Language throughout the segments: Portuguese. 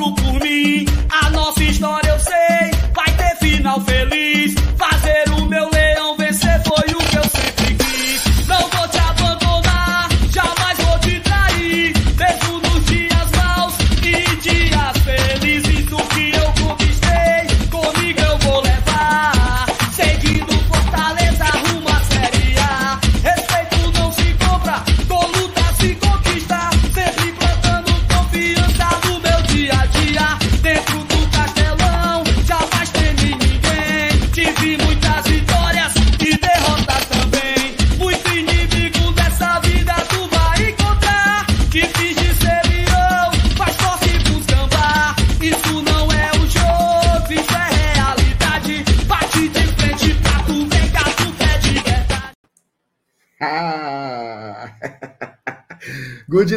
outro por mim.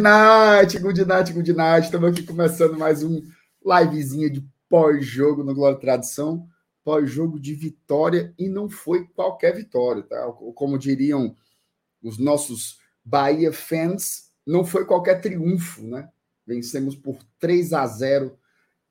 Night, good night, good night. Estamos aqui começando mais um livezinha de pós-jogo no Glória Tradição. Pós-jogo de vitória e não foi qualquer vitória, tá? Como diriam os nossos Bahia fans, não foi qualquer triunfo, né? Vencemos por 3 a 0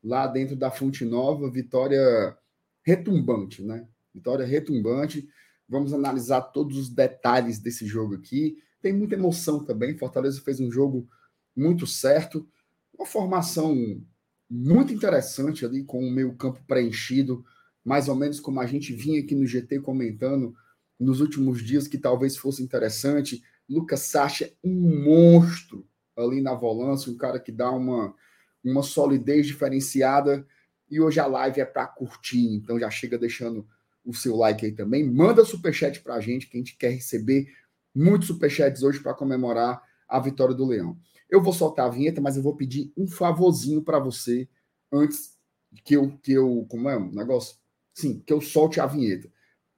lá dentro da Fonte Nova, vitória retumbante, né? Vitória retumbante. Vamos analisar todos os detalhes desse jogo aqui. Tem muita emoção também. Fortaleza fez um jogo muito certo, uma formação muito interessante ali, com o meio campo preenchido, mais ou menos como a gente vinha aqui no GT comentando nos últimos dias, que talvez fosse interessante. Lucas Sacha, um monstro ali na volância, um cara que dá uma, uma solidez diferenciada. E hoje a live é para curtir, então já chega deixando o seu like aí também. Manda superchat para a gente, que a gente quer receber muitos superchats hoje para comemorar a vitória do Leão. Eu vou soltar a vinheta, mas eu vou pedir um favorzinho para você antes que eu, que eu. Como é o negócio? Sim, que eu solte a vinheta.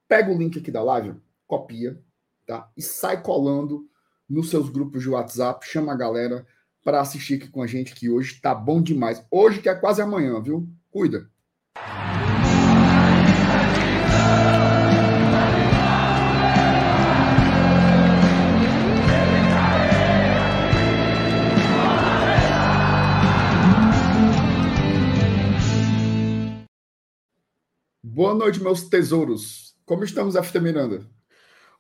Pega o link aqui da live, copia, tá? E sai colando nos seus grupos de WhatsApp, chama a galera para assistir aqui com a gente, que hoje tá bom demais. Hoje que é quase amanhã, viu? Cuida. Boa noite, meus tesouros. Como estamos, FT Miranda?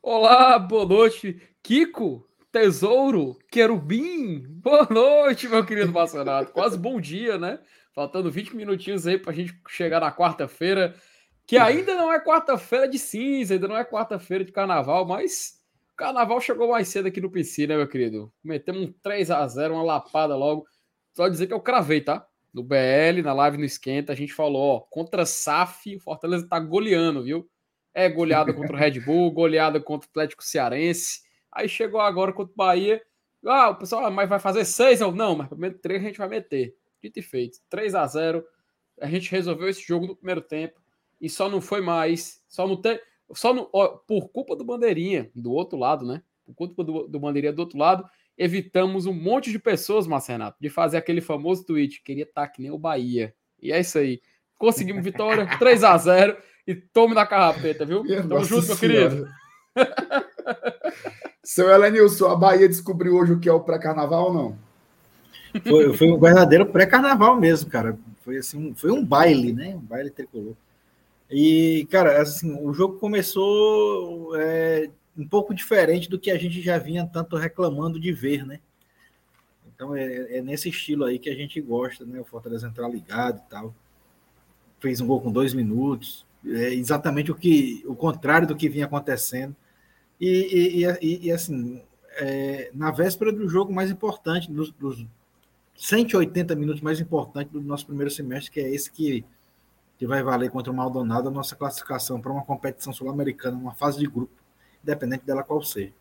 Olá, boa noite, Kiko, Tesouro, Querubim. Boa noite, meu querido Massonato. Quase bom dia, né? Faltando 20 minutinhos aí para a gente chegar na quarta-feira, que ainda não é quarta-feira de cinza, ainda não é quarta-feira de carnaval, mas o carnaval chegou mais cedo aqui no PC, né, meu querido? Metemos um 3 a 0 uma lapada logo. Só dizer que eu cravei, tá? No BL, na live no Esquenta, a gente falou, ó, contra SAF, o Fortaleza tá goleando, viu? É goleada contra o Red Bull, goleada contra o Atlético Cearense. Aí chegou agora contra o Bahia. Ah, o pessoal, ah, mas vai fazer seis? Eu, não, mas primeiro três a gente vai meter. Dito e feito. 3 a 0 A gente resolveu esse jogo no primeiro tempo. E só não foi mais. Só não tem. Só não, ó, por culpa do Bandeirinha, do outro lado, né? Por culpa do, do Bandeirinha do outro lado, evitamos um monte de pessoas, Marcenato, de fazer aquele famoso tweet, queria estar que nem o Bahia. E é isso aí. Conseguimos vitória, 3 a 0 e tome na carrapeta, viu? Minha Tamo nossa junto, meu querido. Seu Elenilson, a Bahia descobriu hoje o que é o pré-carnaval ou não? Foi, foi um verdadeiro pré-carnaval mesmo, cara. Foi assim, um- foi um baile, né? Um baile tricolor. E, cara, assim, o jogo começou é, um pouco diferente do que a gente já vinha tanto reclamando de ver, né? Então é, é nesse estilo aí que a gente gosta, né? O Fortaleza entrar ligado e tal. Fez um gol com dois minutos. É exatamente o que, o contrário do que vinha acontecendo. E, e- e- e- assim, é, na véspera do jogo mais importante, dos, dos 180 minutos mais importantes do nosso primeiro semestre, que é esse que, que vai valer contra o Maldonado a nossa classificação para uma competição sul-americana, uma fase de grupo, independente dela qual seja.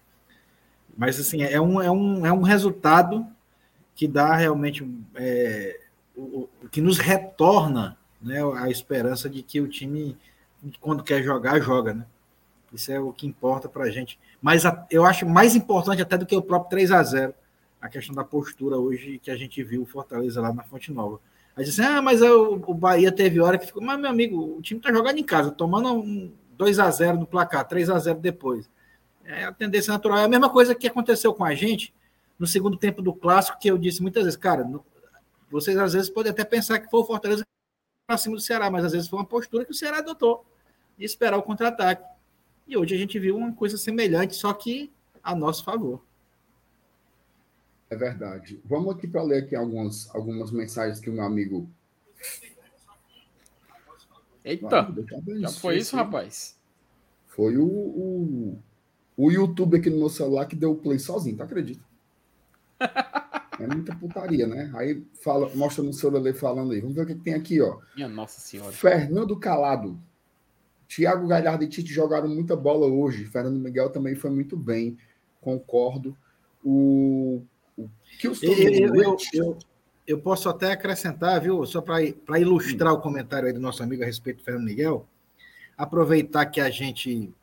Mas assim, é um, é um, é um resultado que dá realmente é, o, o- que nos retorna né, a esperança de que o time, quando quer jogar, joga, né? Isso é o que importa para a gente. Mas a- eu acho mais importante até do que o próprio 3 a 0 a questão da postura hoje que a gente viu o Fortaleza lá na Fonte Nova. Aí disse, ah, mas o, o Bahia teve hora que ficou, mas meu amigo, o time tá jogando em casa, tomando um 2 a 0 no placar, 3 a 0 depois. É a tendência natural. É a mesma coisa que aconteceu com a gente no segundo tempo do clássico, que eu disse muitas vezes, cara, vocês às vezes podem até pensar que foi o Fortaleza para cima do Ceará, mas às vezes foi uma postura que o Ceará adotou de esperar o contra-ataque. E hoje a gente viu uma coisa semelhante, só que a nosso favor. É verdade. Vamos aqui para ler aqui algumas, algumas mensagens que o meu amigo. Eita! já foi isso, rapaz? Foi o, o, o YouTube aqui no meu celular que deu o play sozinho, tá acredita? É muita putaria, né? Aí fala, mostra no celular falando aí. Vamos ver o que, tem aqui, ó. Minha Nossa Senhora. Fernando Calado. Thiago Galhardo e Tite jogaram muita bola hoje. Fernando Miguel também foi muito bem. Concordo. O, o Kilson eu, eu, eu, eu, posso até acrescentar, viu? Só para ilustrar hum. o comentário aí do nosso amigo a respeito do Fernando Miguel. Aproveitar que a gente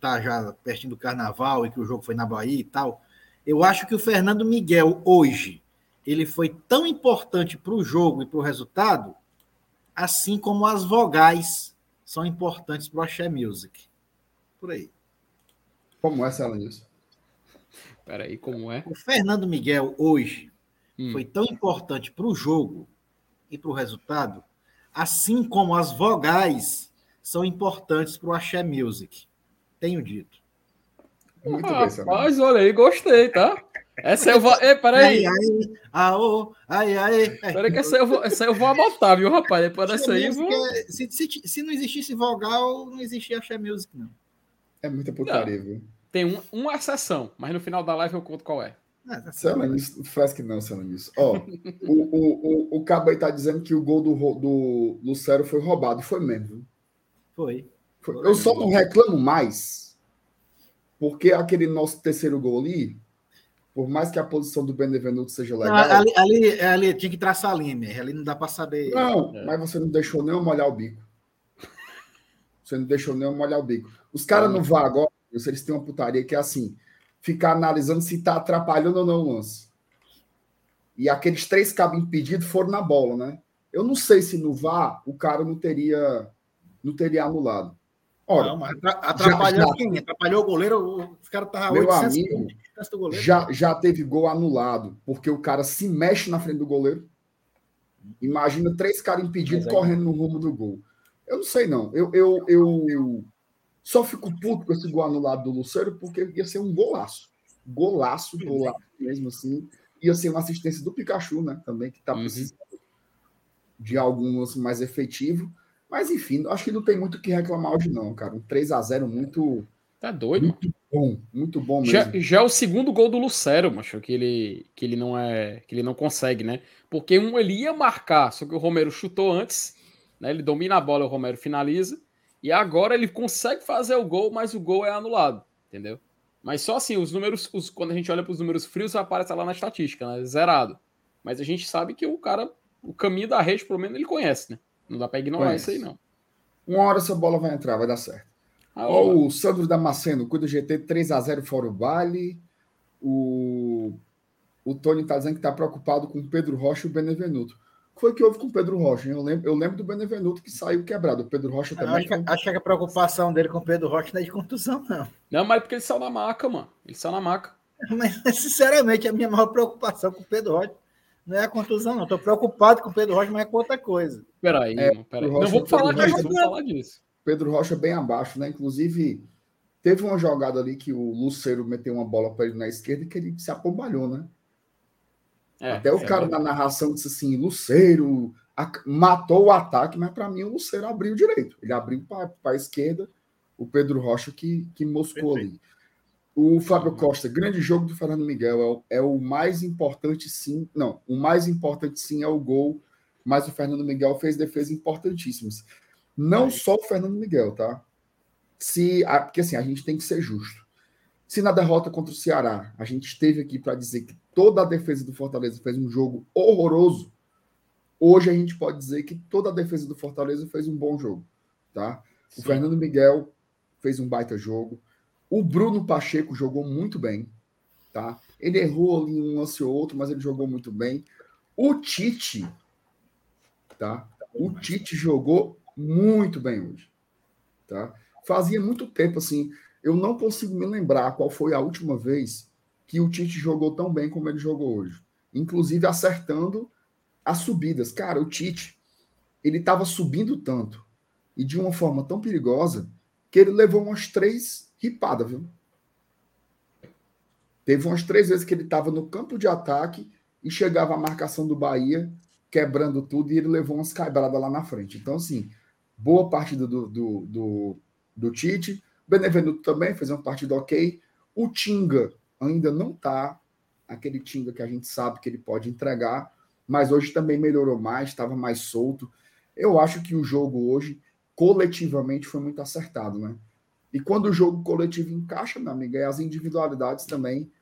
tá já pertinho do carnaval e que o jogo foi na Bahia e tal. Eu acho que o Fernando Miguel, hoje, ele foi tão importante para o jogo e para o resultado, assim como as vogais são importantes para o Axé Music. Por aí. Como é, Celanilson? Peraí, como é? O Fernando Miguel, hoje, hum. foi tão importante para o jogo e para o resultado, assim como as vogais são importantes para o Axé Music. Tenho dito. Muito ah, bem, Rapaz, olha aí, gostei, tá? Essa eu vou. Ei, peraí. Ai, ai, aô, ai, ai. Peraí, que essa eu, vou, essa eu vou anotar, viu, rapaz? Depois dessa aí. Vou... É, se, se, se, não existisse vogal, não existia Axé Music, não. É muita putaria, não. viu? Tem um, uma exceção, mas no final da live eu conto qual é. Ah, tá faz que não, Selanis. Ó, o, o, o, o Cabo aí tá dizendo que o gol do, do Lucero foi roubado. Foi mesmo. Foi. foi. Eu só não reclamo mais porque aquele nosso terceiro gol ali, por mais que a posição do Benevenuto seja legal. Não, ali, ali, ali, tinha que traçar a linha, ali não dá para saber. Não, é. mas você não deixou nem eu molhar o bico. Você não deixou nem eu molhar o bico. Os caras não vão agora, eles têm uma putaria que é assim: ficar analisando se está atrapalhando ou não o lance. E aqueles três cabos impedidos foram na bola, né? Eu não sei se no VAR o cara não teria, não teria anulado. Ora, não, mas atrapalhou já, quem? Atrapalhou o goleiro, os caras estavam Meu amigo, já, já teve gol anulado, porque o cara se mexe na frente do goleiro. Imagina três caras impedidos correndo no rumo do gol. Eu não sei, não. Eu, eu, eu, eu, só fico puto com esse gol anulado do Lucero, porque ia ser um golaço. Golaço, golaço mesmo assim. Ia ser uma assistência do Pikachu, né? Também, que tá uhum. precisando de algum mais efetivo. Mas, enfim, acho que não tem muito o que reclamar hoje, não, cara. Um 3 a 0 muito. Tá doido? Muito bom, muito bom mesmo. Já, já é o segundo gol do Lucero, macho, que ele, que ele não é. que ele não consegue, né? Porque um ele ia marcar, só que o Romero chutou antes, né? Ele domina a bola, o Romero finaliza. E agora ele consegue fazer o gol, mas o gol é anulado, entendeu? Mas só assim, os números, os, quando a gente olha para os números frios, aparece lá na estatística, né? Zerado. Mas a gente sabe que o cara, o caminho da rede, pelo menos, ele conhece, né? Não dá para ignorar Conhece. isso aí, não. Uma hora essa bola vai entrar, vai dar certo. Ah, o Sandro Damasceno, cuida GT 3 a 0 fora o baile. O, o Tony está dizendo que está preocupado com o Pedro Rocha e o Benevenuto. O que foi que houve com o Pedro Rocha? Eu lembro, eu lembro do Benevenuto que saiu quebrado. O Pedro Rocha também. Acho, que, acho que a preocupação dele com o Pedro Rocha não é de contusão, não. Não, mas é porque ele saiu na maca, mano. Ele saiu na maca. Mas, sinceramente, a minha maior preocupação com o Pedro Rocha não é a contusão, não. Estou preocupado com o Pedro Rocha, mas é com outra coisa. Peraí, é, peraí. Não vou falar disso, vou falar disso. Pedro Rocha bem abaixo, né? Inclusive, teve uma jogada ali que o Luceiro meteu uma bola para ele na esquerda e que ele se apombalhou, né? É, Até o é cara na narração disse assim: Luceiro matou o ataque, mas para mim o Luceiro abriu direito. Ele abriu para a esquerda, o Pedro Rocha que, que moscou Perfeito. ali. O Fábio Costa, grande jogo do Fernando Miguel. É o, é o, mais importante, sim. Não, o mais importante, sim, é o gol. Mas o Fernando Miguel fez defesas importantíssimas. Não é. só o Fernando Miguel, tá? Se, porque assim, a gente tem que ser justo. Se na derrota contra o Ceará, a gente esteve aqui para dizer que toda a defesa do Fortaleza fez um jogo horroroso, hoje a gente pode dizer que toda a defesa do Fortaleza fez um bom jogo, tá? Sim. O Fernando Miguel fez um baita jogo. O Bruno Pacheco jogou muito bem, tá? Ele errou ali um lance ou outro, mas ele jogou muito bem. O Tite, tá? O Tite jogou muito bem hoje, tá? Fazia muito tempo assim, eu não consigo me lembrar qual foi a última vez que o Tite jogou tão bem como ele jogou hoje, inclusive acertando as subidas. Cara, o Tite, ele estava subindo tanto e de uma forma tão perigosa que ele levou umas três ripadas, viu? Teve umas três vezes que ele estava no campo de ataque e chegava a marcação do Bahia, quebrando tudo, e ele levou umas quebradas lá na frente. Então, assim, boa partida do, do, do, do Tite. Benevenuto também fez uma partida ok. O Tinga ainda não tá aquele Tinga que a gente sabe que ele pode entregar, mas hoje também melhorou mais, estava mais solto. Eu acho que o jogo hoje, coletivamente, foi muito acertado, né? E quando o jogo coletivo encaixa, meu amigo, as individualidades também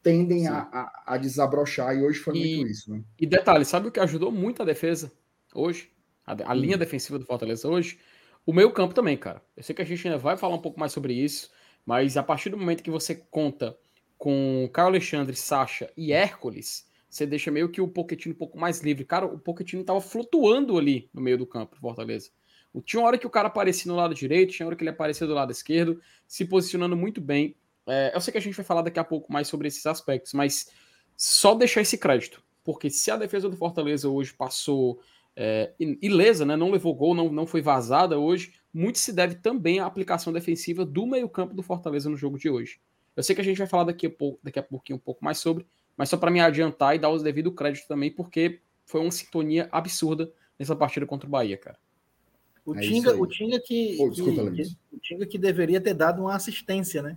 tendem a, a, a, desabrochar, e hoje foi e, muito isso, né? E detalhe, sabe o que ajudou muito a defesa hoje? A, a linha defensiva do Fortaleza hoje? O meio campo também, cara. Eu sei que a gente ainda vai falar um pouco mais sobre isso, mas a partir do momento que você conta com Caio Alexandre, Sacha e Hércules, você deixa meio que o Pochettino um pouco mais livre. Cara, o Pochettino tava flutuando ali no meio do campo, Fortaleza. Tinha uma hora que o cara aparecia no lado direito, tinha uma hora que ele aparecia do lado esquerdo, se posicionando muito bem. É, eu sei que a gente vai falar daqui a pouco mais sobre esses aspectos, mas só deixar esse crédito, porque se a defesa do Fortaleza hoje passou é, ilesa, né, não levou gol, não, não foi vazada hoje, muito se deve também à aplicação defensiva do meio-campo do Fortaleza no jogo de hoje. Eu sei que a gente vai falar daqui a, pouco, daqui a pouquinho um pouco mais sobre, mas só para me adiantar e dar o devido crédito também, porque foi uma sintonia absurda nessa partida contra o Bahia, cara. O é Tinga, o Tinga que, oh, desculpa, que, que, o Tinga que deveria ter dado uma assistência, né?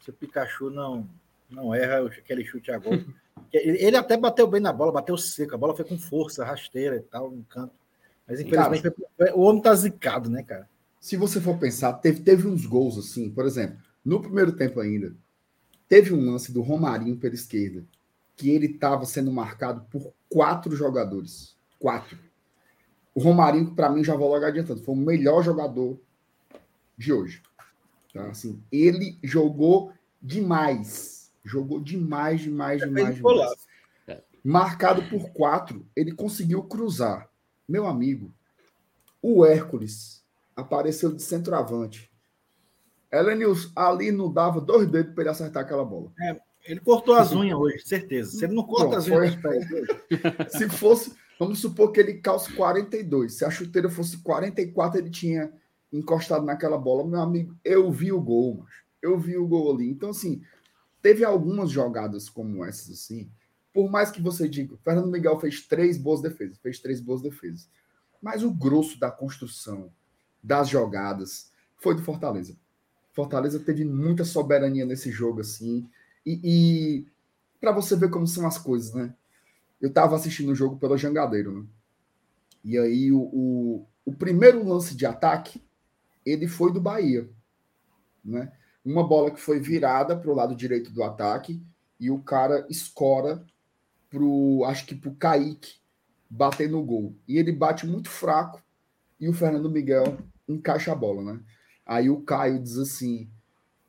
Se o Pikachu não não erra aquele chute a gol. ele até bateu bem na bola, bateu seco, a bola foi com força, rasteira e tal, no canto. Mas infelizmente cara, o homem tá zicado, né, cara? Se você for pensar, teve, teve uns gols assim, por exemplo, no primeiro tempo ainda, teve um lance do Romarinho pela esquerda, que ele estava sendo marcado por quatro jogadores. Quatro. O Romarinho, para mim, já vou logo adiantando, foi o melhor jogador de hoje. Tá? Assim, ele jogou demais. Jogou demais, demais, demais, demais. Marcado por quatro, ele conseguiu cruzar. Meu amigo, o Hércules apareceu de centroavante. Elenius ali não dava dois dedos para ele acertar aquela bola. É, ele cortou as unhas hoje, certeza. Se ele não corta as unhas foi... Se fosse, Vamos supor que ele calça 42. Se a chuteira fosse 44, ele tinha encostado naquela bola. Meu amigo, eu vi o gol, mas eu vi o gol ali. Então, assim, teve algumas jogadas como essas, assim. Por mais que você diga, Fernando Miguel fez três boas defesas, fez três boas defesas. Mas o grosso da construção, das jogadas, foi do Fortaleza. Fortaleza teve muita soberania nesse jogo, assim. E, e para você ver como são as coisas, né? eu estava assistindo o jogo pelo Jangadeiro, né? E aí o, o, o, primeiro lance de ataque, ele foi do Bahia, né? Uma bola que foi virada para o lado direito do ataque e o cara escora pro, acho que pro Kaique bater no gol. E ele bate muito fraco e o Fernando Miguel encaixa a bola, né? Aí o Caio diz assim,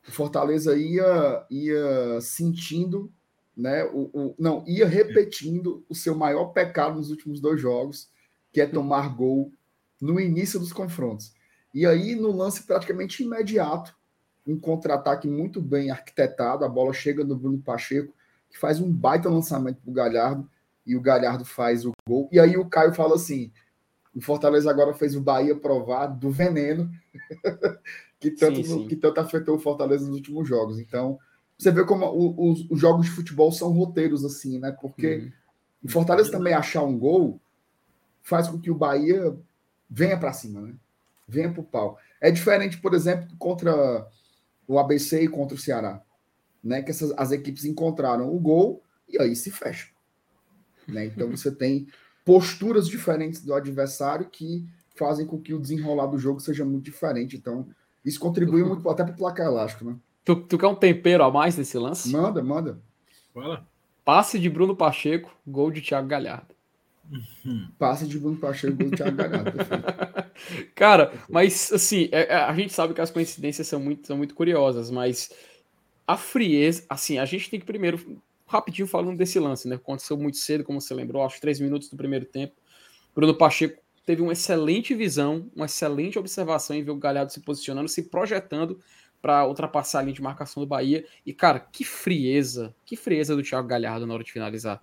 o Fortaleza ia, ia sentindo né? O, o, não, ia repetindo o seu maior pecado nos últimos dois jogos, que é tomar gol no início dos confrontos. E aí, no lance praticamente imediato, um contra-ataque muito bem arquitetado, a bola chega no Bruno Pacheco, que faz um baita lançamento para o Galhardo, e o Galhardo faz o gol. E aí o Caio fala assim: o Fortaleza agora fez o Bahia provar do veneno que, tanto, sim, sim. que tanto afetou o Fortaleza nos últimos jogos. Então, você vê como os, os, jogos de futebol são roteiros assim, né? Porque uhum. o Fortaleza também achar um gol faz com que o Bahia venha para cima, né? Venha para o pau. É diferente, por exemplo, contra o ABC e contra o Ceará, né? Que essas, as equipes encontraram o gol e aí se fecha. Né? Então você tem posturas diferentes do adversário que fazem com que o desenrolar do jogo seja muito diferente. Então, isso contribui muito até para o placar elástico, né? Tu, tu quer um tempero a mais nesse lance? Manda, manda. Fala. Passe de Bruno Pacheco, gol de Thiago Galhardo. Passe de Bruno Pacheco, de Thiago Galhardo. Cara, mas assim, é, é, a gente sabe que as coincidências são muito, são muito curiosas, mas a frieza, assim, a gente tem que primeiro, rapidinho falando desse lance, né? Aconteceu muito cedo, como você lembrou, aos três minutos do primeiro tempo. Bruno Pacheco teve uma excelente visão, uma excelente observação em ver o Galhardo se posicionando, se projetando para ultrapassar a linha de marcação do Bahia. E, cara, que frieza, que frieza do Thiago Galhardo na hora de finalizar.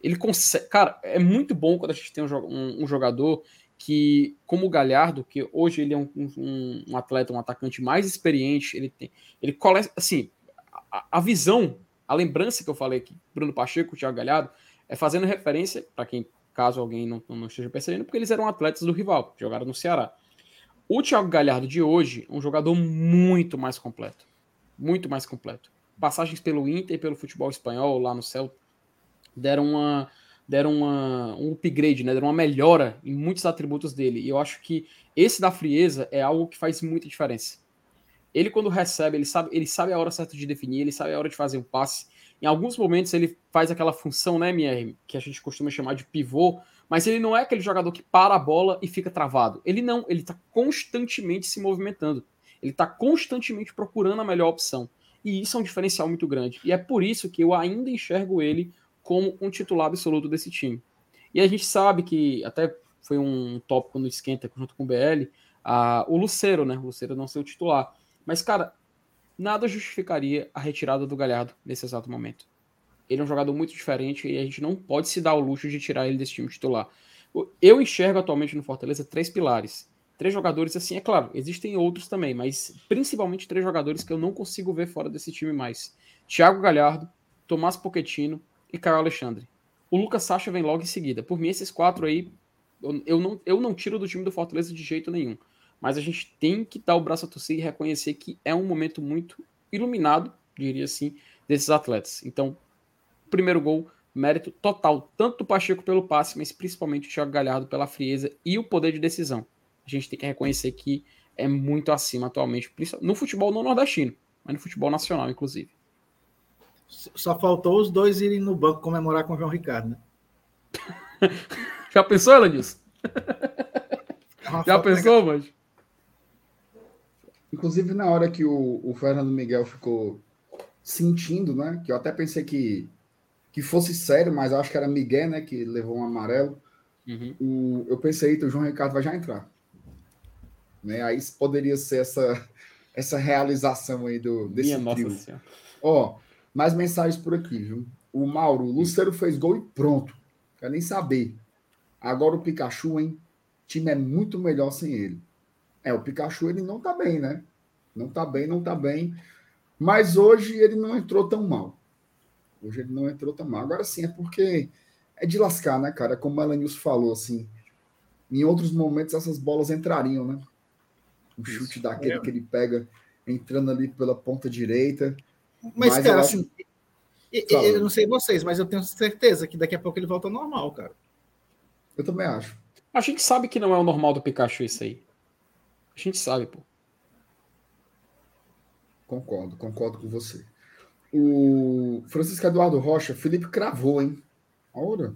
Ele consegue. Cara, é muito bom quando a gente tem um, um jogador que, como o Galhardo, que hoje ele é um, um, um, atleta, um atacante mais experiente, ele tem. Ele coleta. Assim, a, a, visão, a lembrança que eu falei aqui, Bruno Pacheco, Thiago Galhardo, é fazendo referência, para quem, caso alguém não, não esteja percebendo, porque eles eram atletas do rival, jogaram no Ceará. O Thiago Galhardo de hoje é um jogador muito mais completo. Muito mais completo. Passagens pelo Inter e pelo futebol espanhol lá no Celta deram uma deram uma, um upgrade, né? deram uma melhora em muitos atributos dele. E eu acho que esse da frieza é algo que faz muita diferença. Ele, quando recebe, ele sabe, ele sabe a hora certa de definir, ele sabe a hora de fazer um passe. Em alguns momentos ele faz aquela função, né, MR, que a gente costuma chamar de pivô, mas ele não é aquele jogador que para a bola e fica travado. Ele não, ele está constantemente se movimentando. Ele está constantemente procurando a melhor opção. E isso é um diferencial muito grande. E é por isso que eu ainda enxergo ele como um titular absoluto desse time. E a gente sabe que, até foi um tópico no Esquenta junto com o BL, a, o Lucero, né? O Lucero não ser o titular. Mas, cara, nada justificaria a retirada do Galhardo nesse exato momento. Ele é um jogador muito diferente e a gente não pode se dar o luxo de tirar ele desse time titular. Eu enxergo atualmente no Fortaleza três pilares. Três jogadores, assim, é claro, existem outros também, mas principalmente três jogadores que eu não consigo ver fora desse time mais. Thiago Galhardo, Tomás Pochettino e Caio Alexandre. O Lucas Sacha vem logo em seguida. Por mim, esses quatro aí, eu, não, eu não tiro do time do Fortaleza de jeito nenhum. Mas a gente tem que dar o braço a torcer e reconhecer que é um momento muito iluminado, diria assim, desses atletas. Então, primeiro gol, mérito total, tanto do Pacheco pelo passe, mas principalmente o Thiago Galhardo pela frieza e o poder de decisão. A gente tem que reconhecer que é muito acima atualmente, no futebol não nordestino, mas no futebol nacional, inclusive. Só faltou os dois irem no banco comemorar com o João Ricardo, né? Já pensou, Elanilson? É Já pensou, mas? Inclusive, na hora que o, o Fernando Miguel ficou sentindo, né? Que eu até pensei que que fosse sério, mas acho que era Miguel, né, que levou um amarelo. Uhum. O, eu pensei, que o João Ricardo vai já entrar. Né? Aí poderia ser essa, essa realização aí do, desse Minha trio. Ó, mais mensagens por aqui, viu? O Mauro, o Lucero fez gol e pronto. Quer nem saber. Agora o Pikachu, hein? O time é muito melhor sem ele. É, o Pikachu ele não tá bem, né? Não tá bem, não tá bem. Mas hoje ele não entrou tão mal. Hoje ele não entrou tão mal. Agora sim, é porque é de lascar, né, cara? Como a Elenilson falou, assim, em outros momentos essas bolas entrariam, né? O Isso. chute daquele é. que ele pega entrando ali pela ponta direita. Mas, mas cara, assim, eu, eu não sei vocês, mas eu tenho certeza que daqui a pouco ele volta ao normal, cara. Eu também acho. A gente sabe que não é o normal do Pikachu isso aí. A gente sabe, pô. Concordo, concordo com você. O Francisco Eduardo Rocha, Felipe cravou, hein? A hora.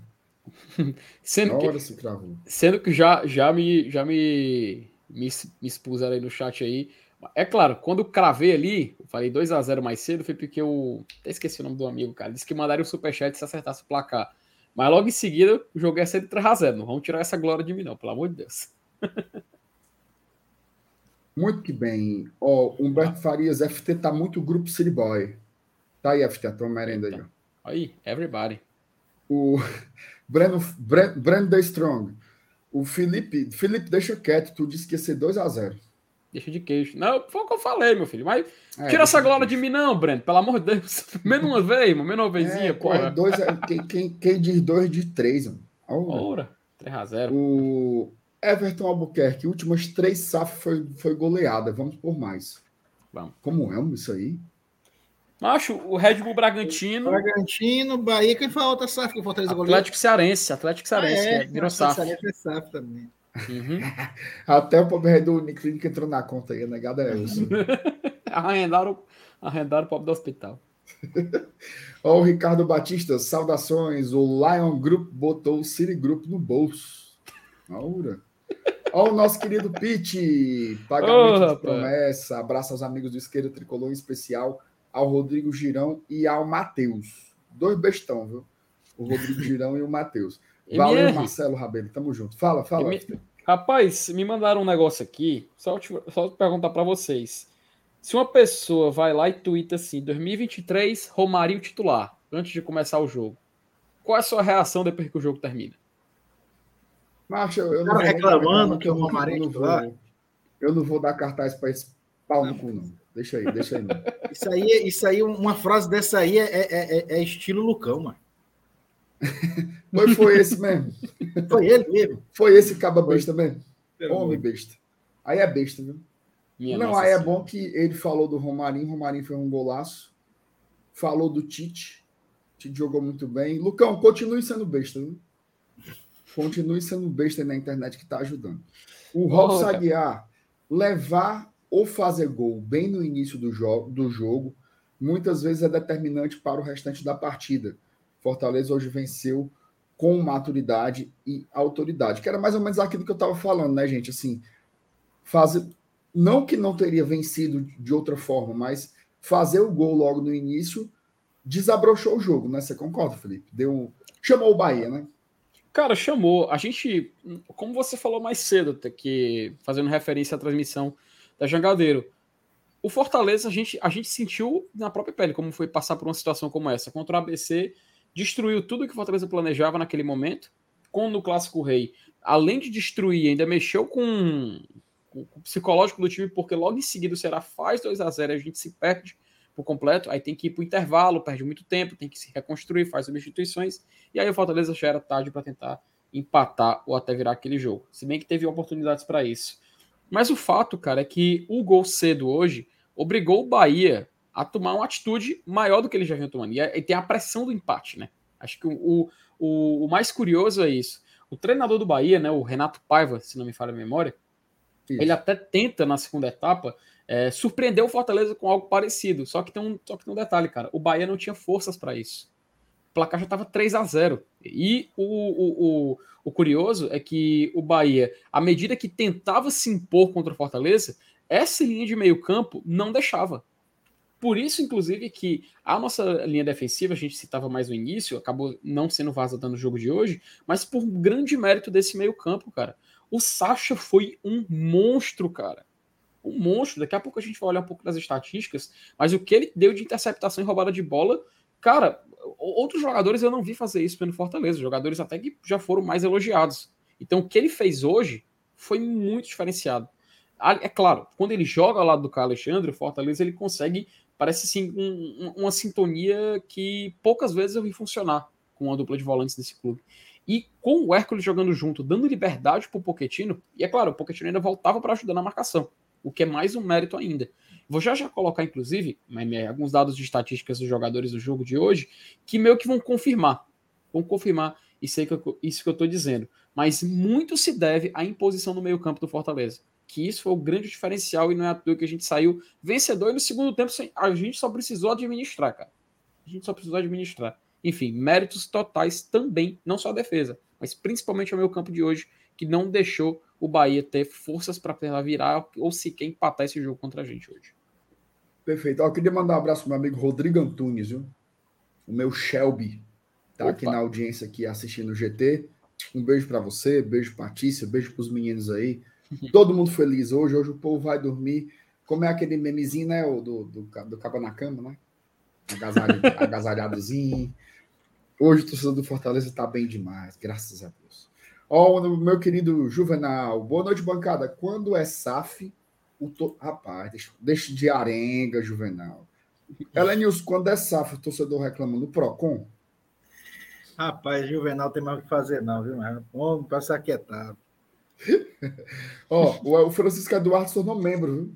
sendo que, se cravou. Sendo que já, já, me, já me, me, me expuseram aí no chat aí. É claro, quando eu cravei ali, eu falei 2 a 0 mais cedo, foi porque eu. Até esqueci o nome do amigo, cara. Disse que mandaria o superchat se acertasse o placar. Mas logo em seguida, o jogo ia ser 3 a 0 Não vamos tirar essa glória de mim, não, pelo amor de Deus. muito que bem. Ó, oh, Humberto Farias, FT tá muito grupo City Boy. Tá aí, FT, a tua merenda aí. Aí, everybody. O Breno, Breno, Breno The Strong. O Felipe, Felipe, deixa quieto, tu disse que ia ser 2x0. Deixa de queixo. Não, foi o que eu falei, meu filho. Mas é, tira essa glória de mim, não, Breno. Pelo amor de Deus. Menos uma vez, mano. Menos uma vezinha, é, porra. Dois, é, quem, quem, quem diz dois, diz três, mano. Ora, 3x0. O Everton Albuquerque, últimas três SAF foi, foi goleada. Vamos por mais. Vamos. Como é isso aí? Macho, o Red Bull Bragantino. Bragantino, Bahia, quem foi a outra SAF que o Fortaleza Atlético Cearense, Atlético Cearense, ah, é, virou SAF. Cearense é SAF também. Uhum. Até o pobre do Uniclinic entrou na conta aí, negada é isso. arrendaram, arrendaram o pobre do hospital. Ó, o Ricardo Batista, saudações. O Lion Group botou o City Group no bolso. Aura. Ó, o nosso querido Pete, pagamento oh, de promessa. Abraço aos amigos do Esquerdo Tricolor, em especial ao Rodrigo Girão e ao Matheus. Dois bestão, viu? O Rodrigo Girão e o Matheus. Valeu, MR. Marcelo Rabelo. Tamo junto. Fala, fala. M... Rapaz, me mandaram um negócio aqui. Só, te, só perguntar para vocês. Se uma pessoa vai lá e twitta assim, 2023, Romário titular, antes de começar o jogo. Qual é a sua reação depois que o jogo termina? Macho, eu, eu Cara vou reclamando que o eu não- Romarinho eu não vou- Eu não vou dar cartaz para esse pau no cu, não. Deixa aí, deixa aí. não. Isso aí, isso aí, uma frase dessa aí é, é, é- é estilo Lucão, mano. Mas foi esse mesmo. Foi ele mesmo. Foi esse caba besta mesmo. Homem besta. Aí é besta, viu? Minha não, aí é Senhora. bom que ele falou do Romarinho, Romarinho foi um golaço. Falou do Tite. Tite jogou muito bem. Lucão, continue sendo besta, viu? Continue sendo besta aí na internet que tá ajudando. O Robson cara. Aguiar, levar ou fazer gol bem no início do, jo do jogo, muitas vezes é determinante para o restante da partida. Fortaleza hoje venceu com maturidade e autoridade, que era mais ou menos aquilo que eu estava falando, né, gente? Assim, fazer, não que não teria vencido de outra forma, mas fazer o gol logo no início desabrochou o jogo, né? Você concorda, Felipe? Deu, chamou o Bahia, né? Cara, chamou. A gente, como você falou mais cedo, que fazendo referência à transmissão da Jangadeiro, o Fortaleza a gente, a gente sentiu na própria pele como foi passar por uma situação como essa. Contra o ABC, destruiu tudo que o Fortaleza planejava naquele momento. Com no Clássico Rei, além de destruir, ainda mexeu com, com o psicológico do time, porque logo em seguida o Ceará faz 2 a 0 e a gente se perde por completo. Aí tem que ir para o intervalo, perde muito tempo, tem que se reconstruir, faz substituições. E aí o Fortaleza já era tarde para tentar empatar ou até virar aquele jogo. Se bem que teve oportunidades para isso. Mas o fato, cara, é que o gol cedo hoje obrigou o Bahia a tomar uma atitude maior do que ele já vinha tomando. E, é- e tem a pressão do empate, né? Acho que o, o, o mais curioso é isso. O treinador do Bahia, né, o Renato Paiva, se não me falha a memória, Isso. ele até tenta na segunda etapa é, surpreender o Fortaleza com algo parecido. Só que tem um, só que tem um detalhe, cara. O Bahia não tinha forças para isso. O placar já estava 3 a 0 E o, o, o, o curioso é que o Bahia, à medida que tentava se impor contra o Fortaleza, essa linha de meio campo não deixava. Por isso, inclusive, que a nossa linha defensiva, a gente citava mais no início, acabou não sendo vazada no jogo de hoje, mas por grande mérito desse meio campo, cara. O Sacha foi um monstro, cara. Um monstro. Daqui a pouco a gente vai olhar um pouco das estatísticas, mas o que ele deu de interceptação e roubada de bola, cara, outros jogadores eu não vi fazer isso pelo Fortaleza. Jogadores até que já foram mais elogiados. Então, o que ele fez hoje foi muito diferenciado. Ah, É claro, quando ele joga ao lado do Carlos Alexandre, o Fortaleza ele consegue, parece assim, um- um- uma sintonia que poucas vezes eu vi funcionar com a dupla de volantes desse clube. E com o Hércules jogando junto, dando liberdade pro Pochettino, e é claro, o Pochettino ainda voltava para ajudar na marcação, o que é mais um mérito ainda. Vou já já colocar, inclusive, alguns dados de estatísticas dos jogadores do jogo de hoje, que meio que vão confirmar, vão confirmar isso, que eu, isso que eu tô dizendo. Mas muito se deve à imposição no meio campo do Fortaleza. Que isso foi o grande diferencial e não é à toa que a gente saiu vencedor e no segundo tempo a gente só precisou administrar, cara. A gente só precisou administrar. Enfim, méritos totais também, não só a defesa, mas principalmente o meio campo de hoje, que não deixou o Bahia ter forças para virar ou sequer empatar esse jogo contra a gente hoje. Perfeito. Eu queria mandar um abraço pro meu amigo Rodrigo Antunes, viu? O meu Shelby. Tá aqui Opa. na audiência aqui assistindo o GT. Um beijo para você, beijo pra Tícia, beijo pros meninos aí. Todo mundo feliz hoje. Hoje o povo vai dormir. Como é aquele memezinho, né? O do, do, do Cabo na Cama, né? Agasalho, agasalhadozinho. Hoje o torcedor do Fortaleza tá bem demais, graças a Deus. Ó, o meu querido Juvenal, boa noite, bancada. Quando é SAF, o to... rapaz, deixa, deixa de arenga, Juvenal. Elenius, quando é SAF, o torcedor reclama no PROCON? Rapaz, Juvenal tem mais o que fazer, não, viu? Vamos passar quietado. Ó, o, o Francisco Eduardo se tornou membro, viu?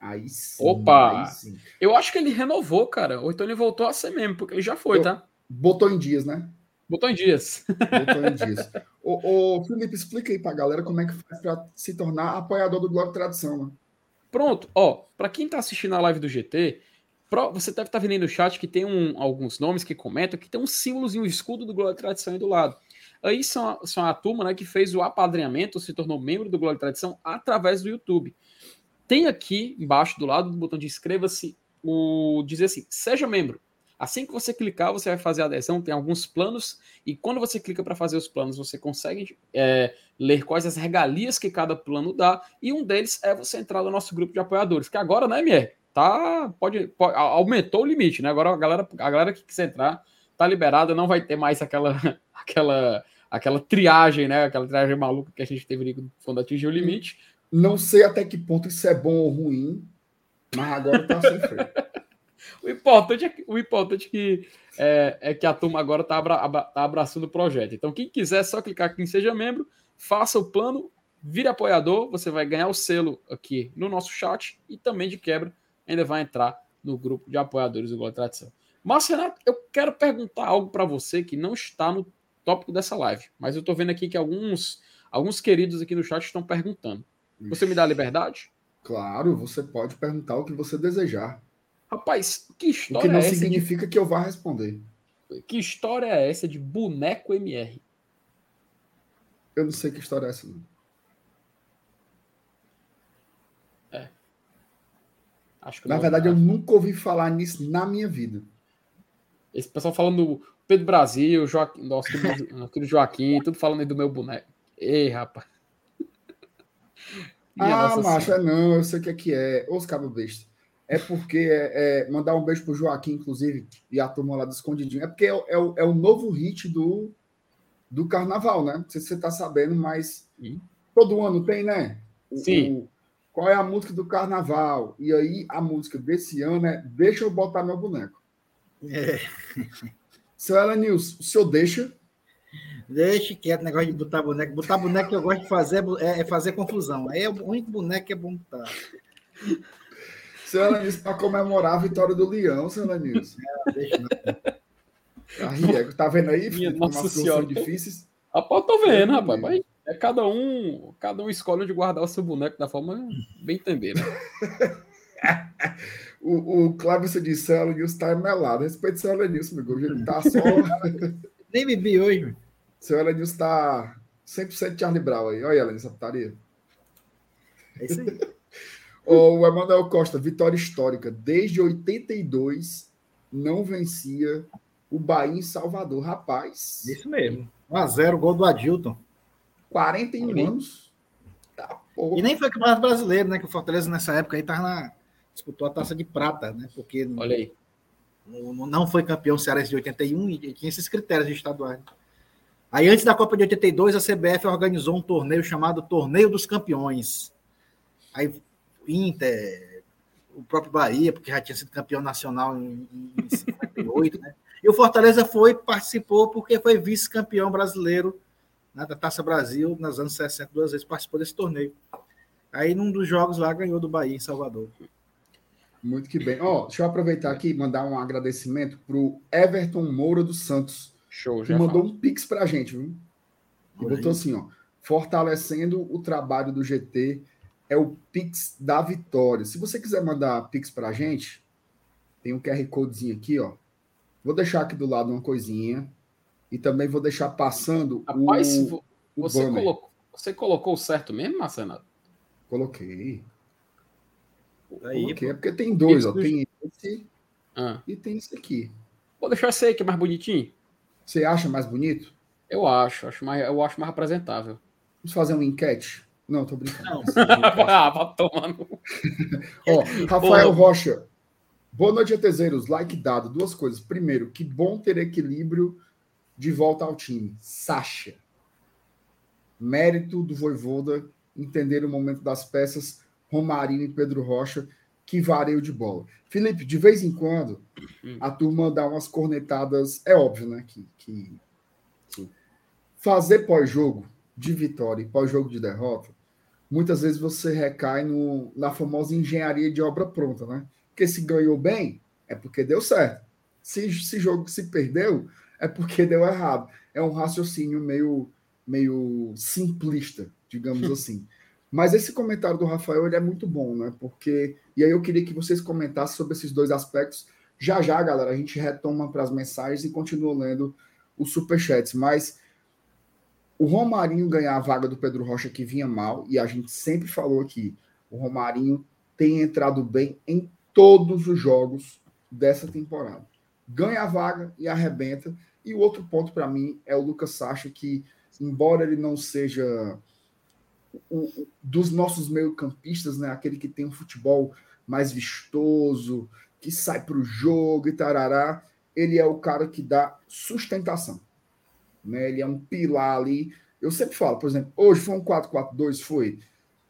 Aí sim. Opa! Aí sim. Eu acho que ele renovou, cara. Ou então ele voltou a ser mesmo, porque ele já foi, Eu- tá? Botou em dias, né? Botou em dias. Botou em dias. ô, ô, Felipe, explica aí pra galera como é que faz pra se tornar apoiador do Globo Tradição, né? Pronto, ó, pra quem tá assistindo a live do GT, pro- você deve estar vendo aí no chat que tem um- alguns nomes que comentam que tem um símbolozinho, um escudo do e Tradição aí do lado. Aí são são a turma né, que fez o apadrinhamento, se tornou membro do Glória e Tradição através do YouTube. Tem aqui embaixo do lado do botão de inscreva-se o dizer assim, seja membro. Assim que você clicar, você vai fazer a adesão, tem alguns planos, e quando você clica para fazer os planos, você consegue é, ler quais as regalias que cada plano dá, e um deles é você entrar no nosso grupo de apoiadores, que agora, né, Mier, tá, pode, pode- aumentou o limite, né, agora a galera, a galera que quiser entrar tá liberado, não vai ter mais aquela, aquela, aquela triagem, né? Aquela triagem maluca que a gente teve quando atingiu o limite. Não sei até que ponto isso é bom ou ruim, mas agora tá sem freio. o importante é que, o importante é que, é, é que a turma agora tá, abra, tá abraçando o projeto. Então, quem quiser, é só clicar aqui em Seja Membro, faça o plano, vire apoiador, você vai ganhar o selo aqui no nosso chat e também de quebra ainda vai entrar no grupo de apoiadores do Gol Tradição. Mas, Renato, eu quero perguntar algo para você que não está no tópico dessa live, mas eu estou vendo aqui que alguns, alguns queridos aqui no chat estão perguntando. Você me dá a liberdade? Claro, você pode perguntar o que você desejar. Rapaz, que história o que não é essa? significa de... que eu vá responder. Que história é essa de boneco MR? Eu não sei que história é essa. Não. É. Acho que na verdade, eu nunca ouvi falar nisso na minha vida. Esse pessoal falando do Pedro Brasil, Joaquim, nosso querido Joaquim, tudo falando aí do meu boneco. Ei, rapaz. ah, macho, é não, eu sei o que é que é. Os cabos besta. É porque é, é, mandar um beijo pro Joaquim, inclusive, e a turma lá do Escondidinho. É porque é, é, o, é o novo hit do, do carnaval, né? Não sei se você tá sabendo, mas Sim. todo ano tem, né? O, Sim. O, qual é a música do carnaval? E aí a música desse ano é Deixa eu botar meu boneco. É. Seu Elenils, o senhor deixa? Deixa quieto, negócio de botar boneco. Botar boneco que eu gosto de fazer é, é fazer confusão. Aí é o único boneco que é bom botar. Seu Elenils, para comemorar a vitória do Leão, seu Elenils. É, deixa não. tá vendo aí? Minha Nossa Senhora. difíceis. Rapaz, tô vendo, rapaz. Mas é cada um, cada um escolhe onde guardar o seu boneco da forma bem entender, né? o, o Cláudio disse, o Nilson tá melado. Respeito o seu Elenilson, meu Ele tá só. Nem bebi hoje. Seu Elenilson tá 100% Charlie Brown aí. Olha, Elenilson, putaria. É isso aí. o Emanuel Costa, vitória histórica. Desde 82 não vencia o Bahia em Salvador. Rapaz. Isso mesmo. 1x0, gol do Adilton. 41 anos. Tá, e nem foi campeonato brasileiro, né? Que o Fortaleza nessa época aí tava na. Disputou a taça de prata, né? Porque Olha aí. não foi campeão Cearense de 81 e tinha esses critérios de estaduais. Aí, antes da Copa de 82, a CBF organizou um torneio chamado Torneio dos Campeões. Aí, Inter, o próprio Bahia, porque já tinha sido campeão nacional em, em 58, né? E o Fortaleza foi, participou, porque foi vice-campeão brasileiro né, da Taça Brasil, nos anos 60, duas vezes participou desse torneio. Aí, num dos jogos lá, ganhou do Bahia, em Salvador. Muito que bem. Ó, oh, deixa eu aproveitar aqui e mandar um agradecimento para o Everton Moura dos Santos. Show, que mandou falo. um pix para a gente, viu? E botou assim, ó. Fortalecendo o trabalho do GT é o Pix da Vitória. Se você quiser mandar Pix para a gente, tem um QR Codezinho aqui, ó. Vou deixar aqui do lado uma coisinha. E também vou deixar passando Rapaz, o, você, o colocou, você colocou certo mesmo, Marcelo? Coloquei. Aí, Coloquei, é porque tem dois, ó. Tem esse ah. e tem esse aqui. Vou deixar esse aí que é mais bonitinho. Você acha mais bonito? Eu acho, acho mais, eu acho mais apresentável. Vamos fazer uma enquete? Não, tô brincando. Não. ah, vai tomando. Ó, Rafael Rocha. Boa noite, ETZeiros. Like dado. Duas coisas. Primeiro, que bom ter equilíbrio de volta ao time. Sacha. Mérito do Voivoda entender o momento das peças Romarinho e Pedro Rocha, que vareio de bola. Felipe, de vez em quando, a turma dá umas cornetadas. É óbvio, né? Que, que fazer pós-jogo de vitória e pós-jogo de derrota, muitas vezes você recai no, na famosa engenharia de obra pronta, né? Porque se ganhou bem, é porque deu certo. Se, se jogo se perdeu, é porque deu errado. É um raciocínio meio, meio simplista, digamos assim. Mas esse comentário do Rafael ele é muito bom, né? Porque. E aí eu queria que vocês comentassem sobre esses dois aspectos. Já já, galera, a gente retoma para as mensagens e continua lendo os superchats. Mas o Romarinho ganhar a vaga do Pedro Rocha que vinha mal, e a gente sempre falou aqui, o Romarinho tem entrado bem em todos os jogos dessa temporada ganha a vaga e arrebenta. E o outro ponto para mim é o Lucas Sacha, que, embora ele não seja o, dos nossos meio-campistas, né, aquele que tem um futebol mais vistoso, que sai para o jogo e tarará, ele é o cara que dá sustentação. Né? Ele é um pilar ali. Eu sempre falo, por exemplo, hoje foi um 4-4-2, foi.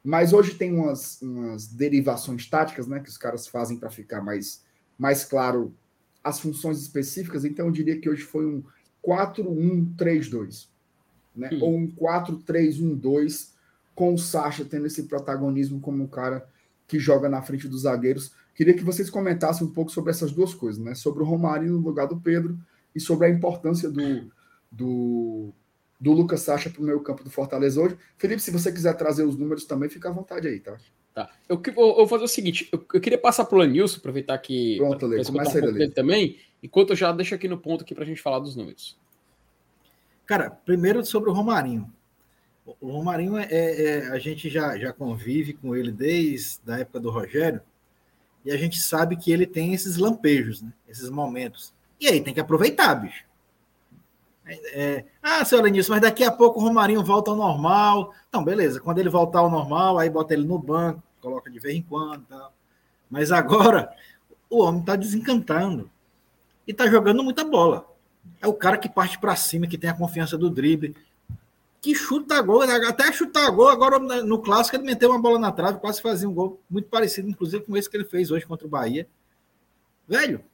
Mas hoje tem umas, umas derivações táticas né, que os caras fazem para ficar mais, mais claro as funções específicas. Então, eu diria que hoje foi um 4-1-3-2. Né? Ou um 4-3-1-2, com o Sacha tendo esse protagonismo como um cara que joga na frente dos zagueiros. Queria que vocês comentassem um pouco sobre essas duas coisas, né? Sobre o Romário no lugar do Pedro e sobre a importância do, do, do Lucas Sacha para o meio campo do Fortaleza hoje. Felipe, se você quiser trazer os números também, fica à vontade aí, tá? Tá. Eu, eu, eu vou fazer o seguinte: eu, eu queria passar para o Lanilson, aproveitar que. Pronto, Lê, começa um aí, também, enquanto eu já deixo aqui no ponto aqui para a gente falar dos números. Cara, primeiro sobre o Romarinho. O Romarinho é, é, é, a gente já, já convive com ele desde a época do Rogério, e a gente sabe que ele tem esses lampejos, né? esses momentos. E aí tem que aproveitar, bicho. É, é, ah, seu Lenilson, mas daqui a pouco o Romarinho volta ao normal. Então, beleza. Quando ele voltar ao normal, aí bota ele no banco, coloca de vez em quando. Tá. Mas agora, o homem está desencantando. E está jogando muita bola. É o cara que parte para cima, que tem a confiança do drible, que chuta gol, até chutar gol. Agora no clássico ele meteu uma bola na trave, quase fazia um gol muito parecido, inclusive com esse que ele fez hoje contra o Bahia. Velho,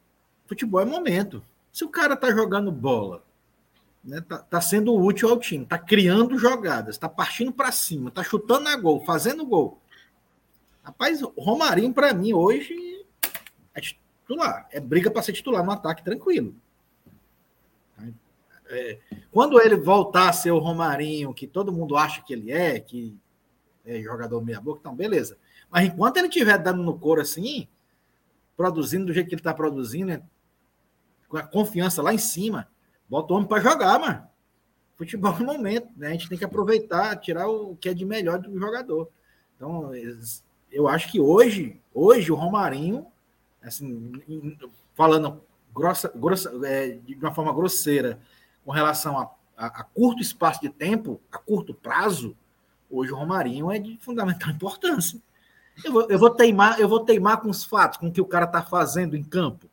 futebol é momento. Se o cara tá jogando bola, né, tá, tá sendo útil ao time, tá criando jogadas, tá partindo para cima, tá chutando a gol, fazendo gol. Rapaz, Romarinho para mim hoje é titular, é briga para ser titular no ataque tranquilo. É, quando ele voltar a ser o Romarinho, que todo mundo acha que ele é, que é jogador meia-boca, então beleza. Mas enquanto ele estiver dando no couro assim, produzindo do jeito que ele está produzindo, né, com a confiança lá em cima, bota o homem para jogar, mano. Futebol no momento, né? A gente tem que aproveitar, tirar o que é de melhor do jogador. Então, eu acho que hoje, hoje o Romarinho, assim, falando grossa, grossa, é, de uma forma grosseira, com relação a, a, a, curto espaço de tempo, a curto prazo, hoje o Romarinho é de fundamental importância. Eu vou, eu vou teimar, eu vou teimar com os fatos, com o que o cara está fazendo em campo.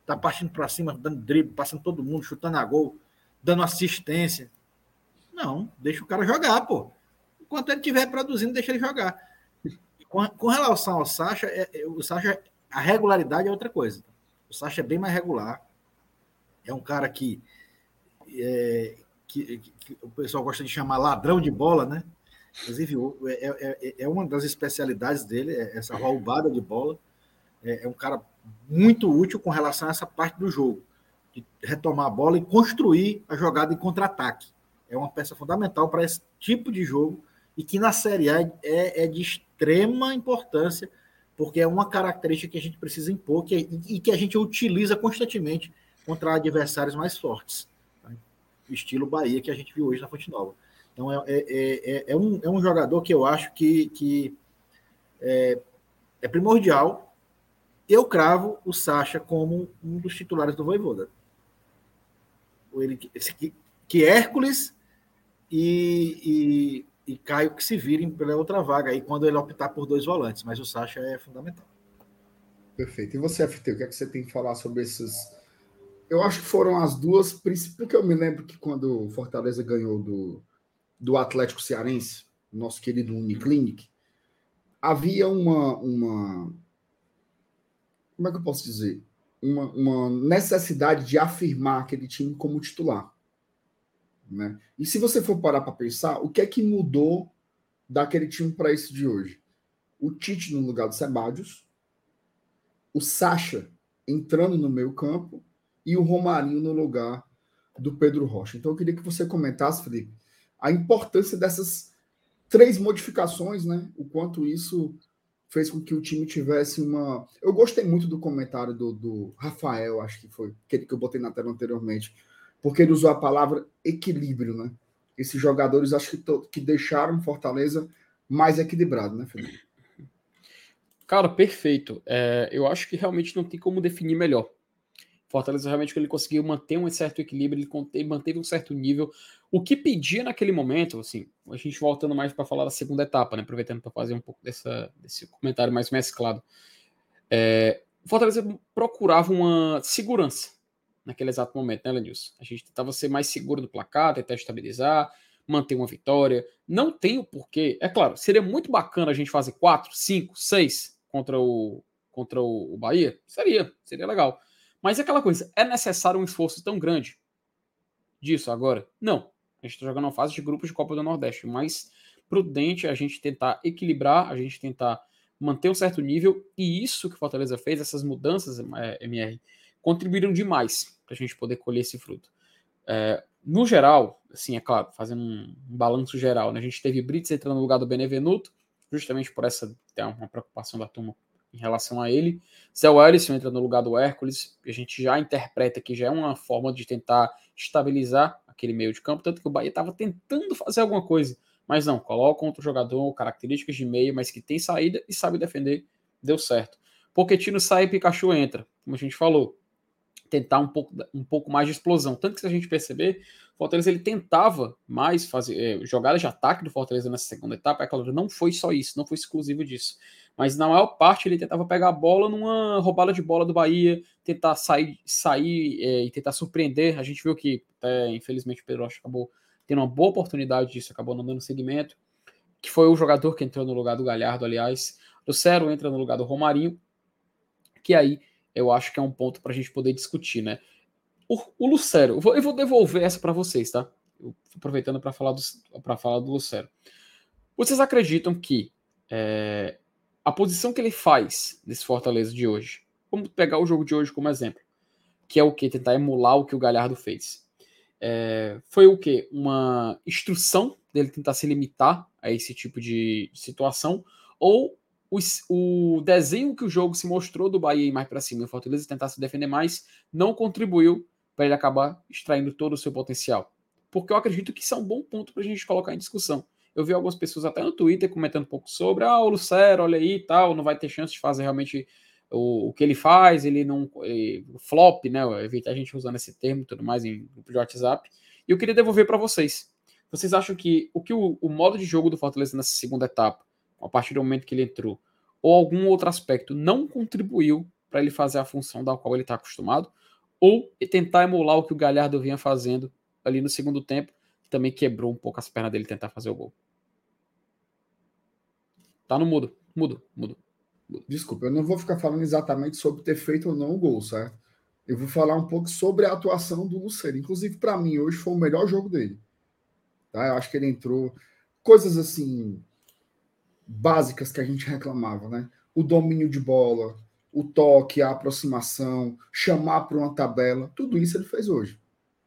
Está partindo para cima, dando drible, passando todo mundo, chutando a gol, dando assistência. Não, deixa o cara jogar, pô. Enquanto ele estiver produzindo, deixa ele jogar. Com, com relação ao Sacha, é, é, o Sacha, a regularidade é outra coisa. O Sacha é bem mais regular. É um cara que é, que, que, o pessoal gosta de chamar ladrão de bola, né? Inclusive, é, é, é, é uma das especialidades dele, é essa roubada de bola. É, é, um cara muito útil com relação a essa parte do jogo, de retomar a bola e construir a jogada em contra-ataque. É uma peça fundamental para esse tipo de jogo e que na Série A é, é de extrema importância, porque é uma característica que a gente precisa impor que, e que a gente utiliza constantemente contra adversários mais fortes estilo Bahia que a gente viu hoje na Fonte Nova. Então é, é, é, é, um, é um jogador que eu acho que, que é, é primordial. Eu cravo o Sacha como um dos titulares do Voivoda. Ele, que, que Hércules e, e, e Caio que se virem pela outra vaga aí quando ele optar por dois volantes, mas o Sacha é fundamental. Perfeito. E você, FT, o que, é que você tem que falar sobre esses eu acho que foram as duas principais, porque eu me lembro que quando o Fortaleza ganhou do, do Atlético Cearense, nosso querido Uniclinic, havia uma, uma. Como é que eu posso dizer? Uma, uma necessidade de afirmar aquele time como titular. Né? E se você for parar para pensar, o que é que mudou daquele time para esse de hoje? O Tite no lugar do Sebadios, o Sacha entrando no meio campo e o Romarinho no lugar do Pedro Rocha. Então eu queria que você comentasse, Felipe, a importância dessas três modificações, né? O quanto isso fez com que o time tivesse uma. Eu gostei muito do comentário do, do Rafael, acho que foi aquele que eu botei na tela anteriormente, porque ele usou a palavra equilíbrio, né? Esses jogadores acho que, to... que deixaram Fortaleza mais equilibrado, né, Felipe? Cara, perfeito. É, eu acho que realmente não tem como definir melhor. Fortaleza realmente ele conseguiu manter um certo equilíbrio, ele manteve um certo nível. O que pedia naquele momento, assim, a gente voltando mais para falar da segunda etapa, né, aproveitando para fazer um pouco dessa, desse comentário mais mesclado. É, Fortaleza procurava uma segurança. naquele exato momento, né, Lenilson? A gente tentava ser mais seguro do placar, tentar estabilizar, manter uma vitória. Não tem o porquê. É claro, seria muito bacana a gente fazer 4, 5, 6 contra o contra o Bahia. Seria, seria legal. Mas é aquela coisa, é necessário um esforço tão grande disso agora? Não. A gente está jogando uma fase de grupos de Copa do Nordeste, mas prudente a gente tentar equilibrar, a gente tentar manter um certo nível, e isso que Fortaleza fez, essas mudanças, é, MR, contribuíram demais para a gente poder colher esse fruto. É, no geral, assim, é claro, fazendo um, balanço geral, né, a gente teve Brits entrando no lugar do Benevenuto, justamente por essa uma preocupação da turma em relação a ele. Zé Ellison entra no lugar do Hércules, a gente já interpreta que já é uma forma de tentar estabilizar aquele meio de campo, tanto que o Bahia estava tentando fazer alguma coisa, mas não, coloca outro jogador, características de meio, mas que tem saída e sabe defender, deu certo. Poquetino sai e Pikachu entra, como a gente falou tentar um pouco, um pouco mais de explosão. Tanto que se a gente perceber, o Fortaleza ele tentava mais fazer é, jogadas de ataque do Fortaleza nessa segunda etapa. É claro, não foi só isso, não foi exclusivo disso. Mas na maior parte ele tentava pegar a bola numa roubada de bola do Bahia, tentar sair, sair é, e tentar surpreender. A gente viu que, é, infelizmente, o Pedro acabou tendo uma boa oportunidade disso, acabou não dando seguimento. Que foi o jogador que entrou no lugar do Galhardo, aliás. O Cero entra no lugar do Romarinho, que aí eu acho que é um ponto para a gente poder discutir, né? O, o Lucero, eu vou, eu vou devolver essa para vocês, tá? Eu, aproveitando para falar, do, falar do Lucero. Vocês acreditam que é, a posição que ele faz nesse Fortaleza de hoje, vamos pegar o jogo de hoje como exemplo, que é o que? Tentar emular o que o Galhardo fez. É, foi o que? Uma instrução dele tentar se limitar a esse tipo de situação, ou o, o desenho que o jogo se mostrou do Bahia ir mais para cima e o Fortaleza tentar se defender mais não contribuiu para ele acabar extraindo todo o seu potencial. Porque eu acredito que isso é um bom ponto para a gente colocar em discussão. Eu vi algumas pessoas até no Twitter comentando um pouco sobre, ah, o Lucero, olha aí e tal, não vai ter chance de fazer realmente o, o que ele faz, ele não. Ele, flop, né? Evitar a gente usando esse termo e tudo mais em grupo de WhatsApp. E eu queria devolver para vocês. Vocês acham que o que o, o modo de jogo do Fortaleza nessa segunda etapa a partir do momento que ele entrou, ou algum outro aspecto não contribuiu para ele fazer a função da qual ele está acostumado, ou tentar emular o que o Galhardo vinha fazendo ali no segundo tempo, também quebrou um pouco as pernas dele tentar fazer o gol. Tá no mudo, mudo, mudo. Desculpa, eu não vou ficar falando exatamente sobre ter feito ou não o gol, certo? Eu vou falar um pouco sobre a atuação do Lucero. Inclusive, para mim, hoje foi o melhor jogo dele. Tá? Eu acho que ele entrou. Coisas assim básicas que a gente reclamava, né? O domínio de bola, o toque, a aproximação, chamar para uma tabela, tudo isso ele fez hoje,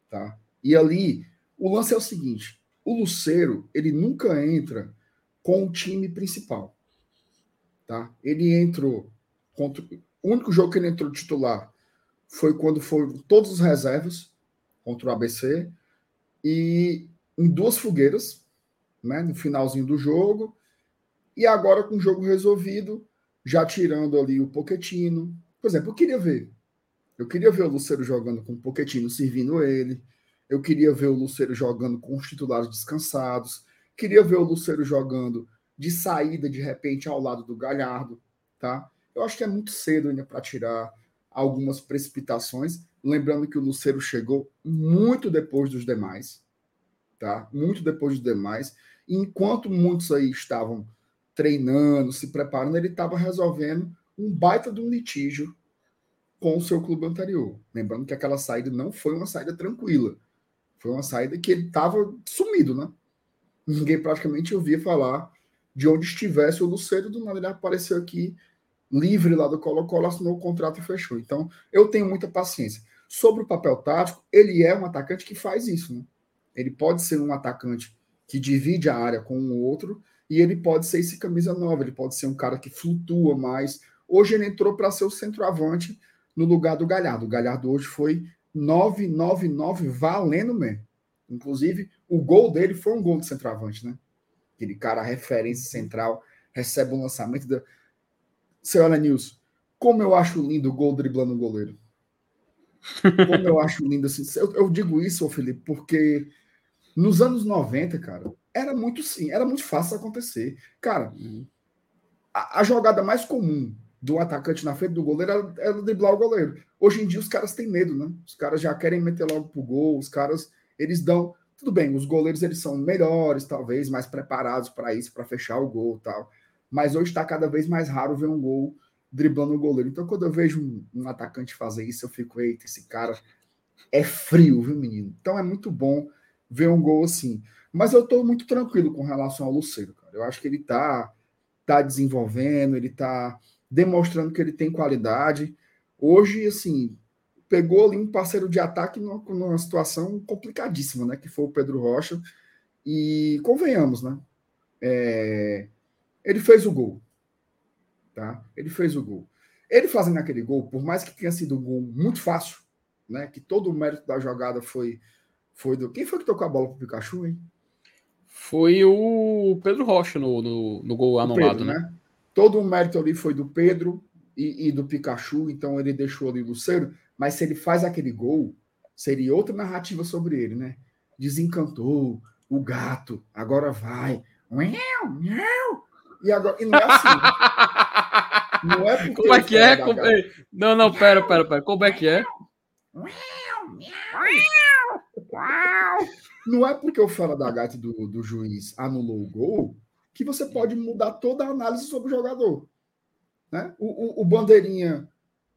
tá? E ali, o lance é o seguinte: o Luceiro, ele nunca entra com o time principal, tá? Ele entrou contra o único jogo que ele entrou titular foi quando foram todos os reservas contra o ABC e em duas fogueiras, né, no finalzinho do jogo, e agora, com o jogo resolvido, já tirando ali o Poquetino. Por exemplo, eu queria ver. Eu queria ver o Luceiro jogando com o Poquetino servindo ele. Eu queria ver o Luceiro jogando com os titulares descansados. Queria ver o Luceiro jogando de saída, de repente, ao lado do Galhardo. Tá? Eu acho que é muito cedo ainda para tirar algumas precipitações. Lembrando que o Luceiro chegou muito depois dos demais. Tá? Muito depois dos demais. E enquanto muitos aí estavam treinando, se preparando, ele estava resolvendo um baita de um litígio com o seu clube anterior. Lembrando que aquela saída não foi uma saída tranquila. Foi uma saída que ele estava sumido, né? Ninguém praticamente ouvia falar de onde estivesse o Luceiro, do nada ele apareceu aqui livre lá do Colo-Colo, assinou o contrato e fechou. Então, eu tenho muita paciência. Sobre o papel tático, ele é um atacante que faz isso, né? Ele pode ser um atacante que divide a área com o outro, e ele pode ser esse camisa nova, ele pode ser um cara que flutua mais. Hoje ele entrou para ser o centroavante no lugar do Galhardo. O Galhardo hoje foi 999 valendo mesmo. Inclusive, o gol dele foi um gol de centroavante, né? Aquele cara, referência central, recebe um lançamento da. Senhora News, como eu acho lindo o gol driblando o goleiro. Como eu acho lindo assim. Eu, eu digo isso, Felipe, porque nos anos 90, cara, era muito sim, era muito fácil acontecer. Cara, a, a jogada mais comum do atacante na frente do goleiro era, era driblar o goleiro. Hoje em dia os caras têm medo, né? Os caras já querem meter logo pro gol, os caras, eles dão. Tudo bem, os goleiros eles são melhores, talvez, mais preparados para isso, para fechar o gol tal. Mas hoje está cada vez mais raro ver um gol driblando o goleiro. Então, quando eu vejo um, um atacante fazer isso, eu fico, eita, esse cara é frio, viu, menino? Então é muito bom ver um gol assim. Mas eu estou muito tranquilo com relação ao Luceiro, cara. Eu acho que ele está tá desenvolvendo, ele está demonstrando que ele tem qualidade. Hoje, assim, pegou ali um parceiro de ataque numa, numa situação complicadíssima, né? Que foi o Pedro Rocha. E convenhamos, né? É, ele fez o gol. Tá? Ele fez o gol. Ele fazendo aquele gol, por mais que tenha sido um gol muito fácil, né? Que todo o mérito da jogada foi, foi do. Quem foi que tocou a bola pro Pikachu, hein? Foi o Pedro Rocha no, no, no gol anulado, Pedro, né? né? Todo o mérito ali foi do Pedro e, e, do Pikachu, então ele deixou ali o Luceiro. Mas se ele faz aquele gol, seria outra narrativa sobre ele, né? Desencantou o gato, agora vai. E, agora, e não é assim. não é Como é que é? Como... Não, não, pera, pera, pera. Como é que é? Não é porque o fora da gata do, do juiz anulou o gol que você pode mudar toda a análise sobre o jogador. Né? O, o, o bandeirinha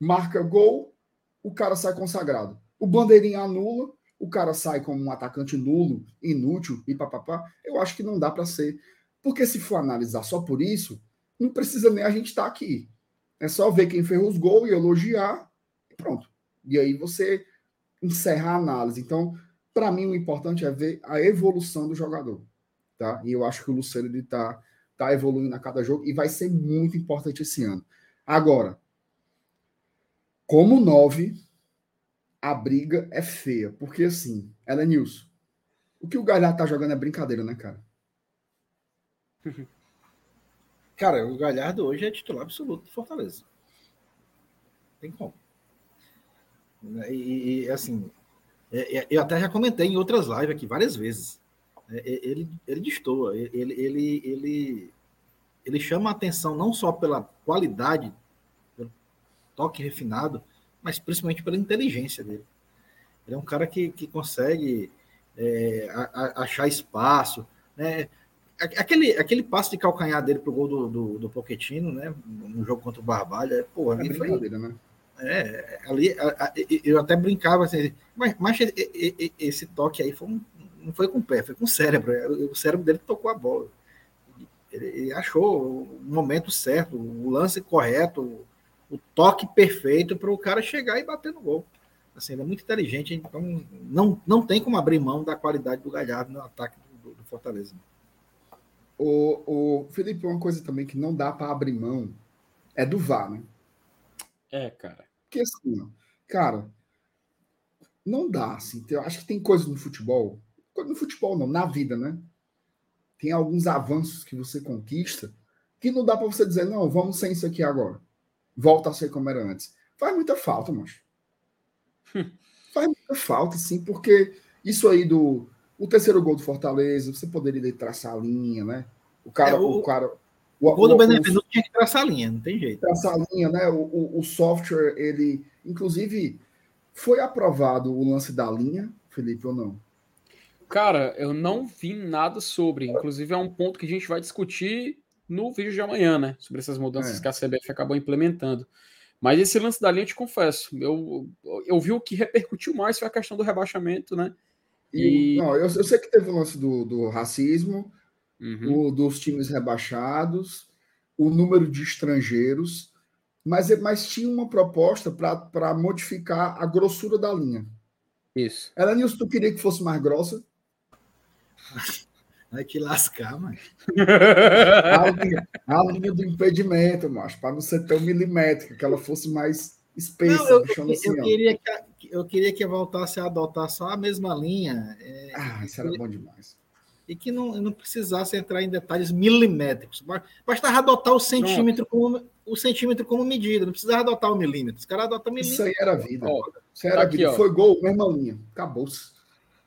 marca gol, o cara sai consagrado. O bandeirinha anula, o cara sai como um atacante nulo, inútil e papapá. Eu acho que não dá para ser. Porque se for analisar só por isso, não precisa nem a gente estar tá aqui. É só ver quem fez os gols e elogiar e pronto. E aí você encerra a análise. Então, para mim, o importante é ver a evolução do jogador tá? E eu acho que o Luciano ele tá, tá evoluindo a cada jogo e vai ser muito importante esse ano. Agora, como nove, a briga é feia, porque assim, ela é news. O que o Galhardo tá jogando é brincadeira, né, cara? Cara, o Galhardo hoje é titular absoluto do Fortaleza. Tem como. E, e assim, é, é, eu até já comentei em outras lives aqui várias vezes. É, é, ele, ele destoa, ele, ele, ele, ele chama a atenção não só pela qualidade, pelo toque refinado, mas principalmente pela inteligência dele. Ele é um cara que, que consegue é, a, a, achar espaço, né? Aquele, aquele passo de calcanhar dele pro gol do, do, do Pochettino, né? No jogo contra o Barbalha, é, porra, é foi, né? É, ali a, eu até brincava assim, mas, mas esse toque aí foi um, não foi com o pé, foi com o cérebro. É, o cérebro dele tocou a bola. Ele achou o momento certo, o lance correto, o toque perfeito para o cara chegar e bater no gol. Assim, ele é muito inteligente, então não, não tem como abrir mão da qualidade do Galhardo no ataque do, do Fortaleza. O, o Felipe, uma coisa também que não dá para abrir mão é do VAR, né? É, cara. Porque assim, cara, não dá, assim. Eu acho que tem coisas no futebol no futebol não, na vida, né? Tem alguns avanços que você conquista que não dá para você dizer, não, vamos sem isso aqui agora. Volta a ser como era antes. Faz muita falta, mas Faz muita falta, sim, porque isso aí do o terceiro gol do Fortaleza, você poderia traçar a linha, né? O cara, é, o, o, cara. O, o gol do Benevenuto tinha que traçar a linha, não tem jeito. Traçar a linha, né? O, o, o software, ele. Inclusive, foi aprovado o lance da linha, Felipe, ou não? Cara, eu não vi nada sobre. Inclusive, é um ponto que a gente vai discutir no vídeo de amanhã, né? Sobre essas mudanças é. que a CBF acabou implementando. Mas esse lance da linha, eu te confesso, eu, eu vi o que repercutiu mais foi a questão do rebaixamento, né? E... Não, eu, eu sei que teve o lance do, do racismo, uhum. o dos times rebaixados, o número de estrangeiros, mas, mas tinha uma proposta para modificar a grossura da linha. Isso. Ela, Nilson, tu queria que fosse mais grossa? Vai te lascar, mano. A linha, a linha do impedimento, macho, para não ser tão milimétrica, que ela fosse mais espessa. Não, eu, eu, assim, eu queria que, eu queria que voltasse a adotar só a mesma linha. É, ah, isso era bom demais. E que não, não precisasse entrar em detalhes milimétricos. Bastava adotar o centímetro, como, o centímetro como medida, não precisava adotar o milímetro. Os caras adotam milímetro. Isso aí era vida. Ó, isso aí era aqui, vida. Ó. Foi gol, mesma linha. Acabou-se.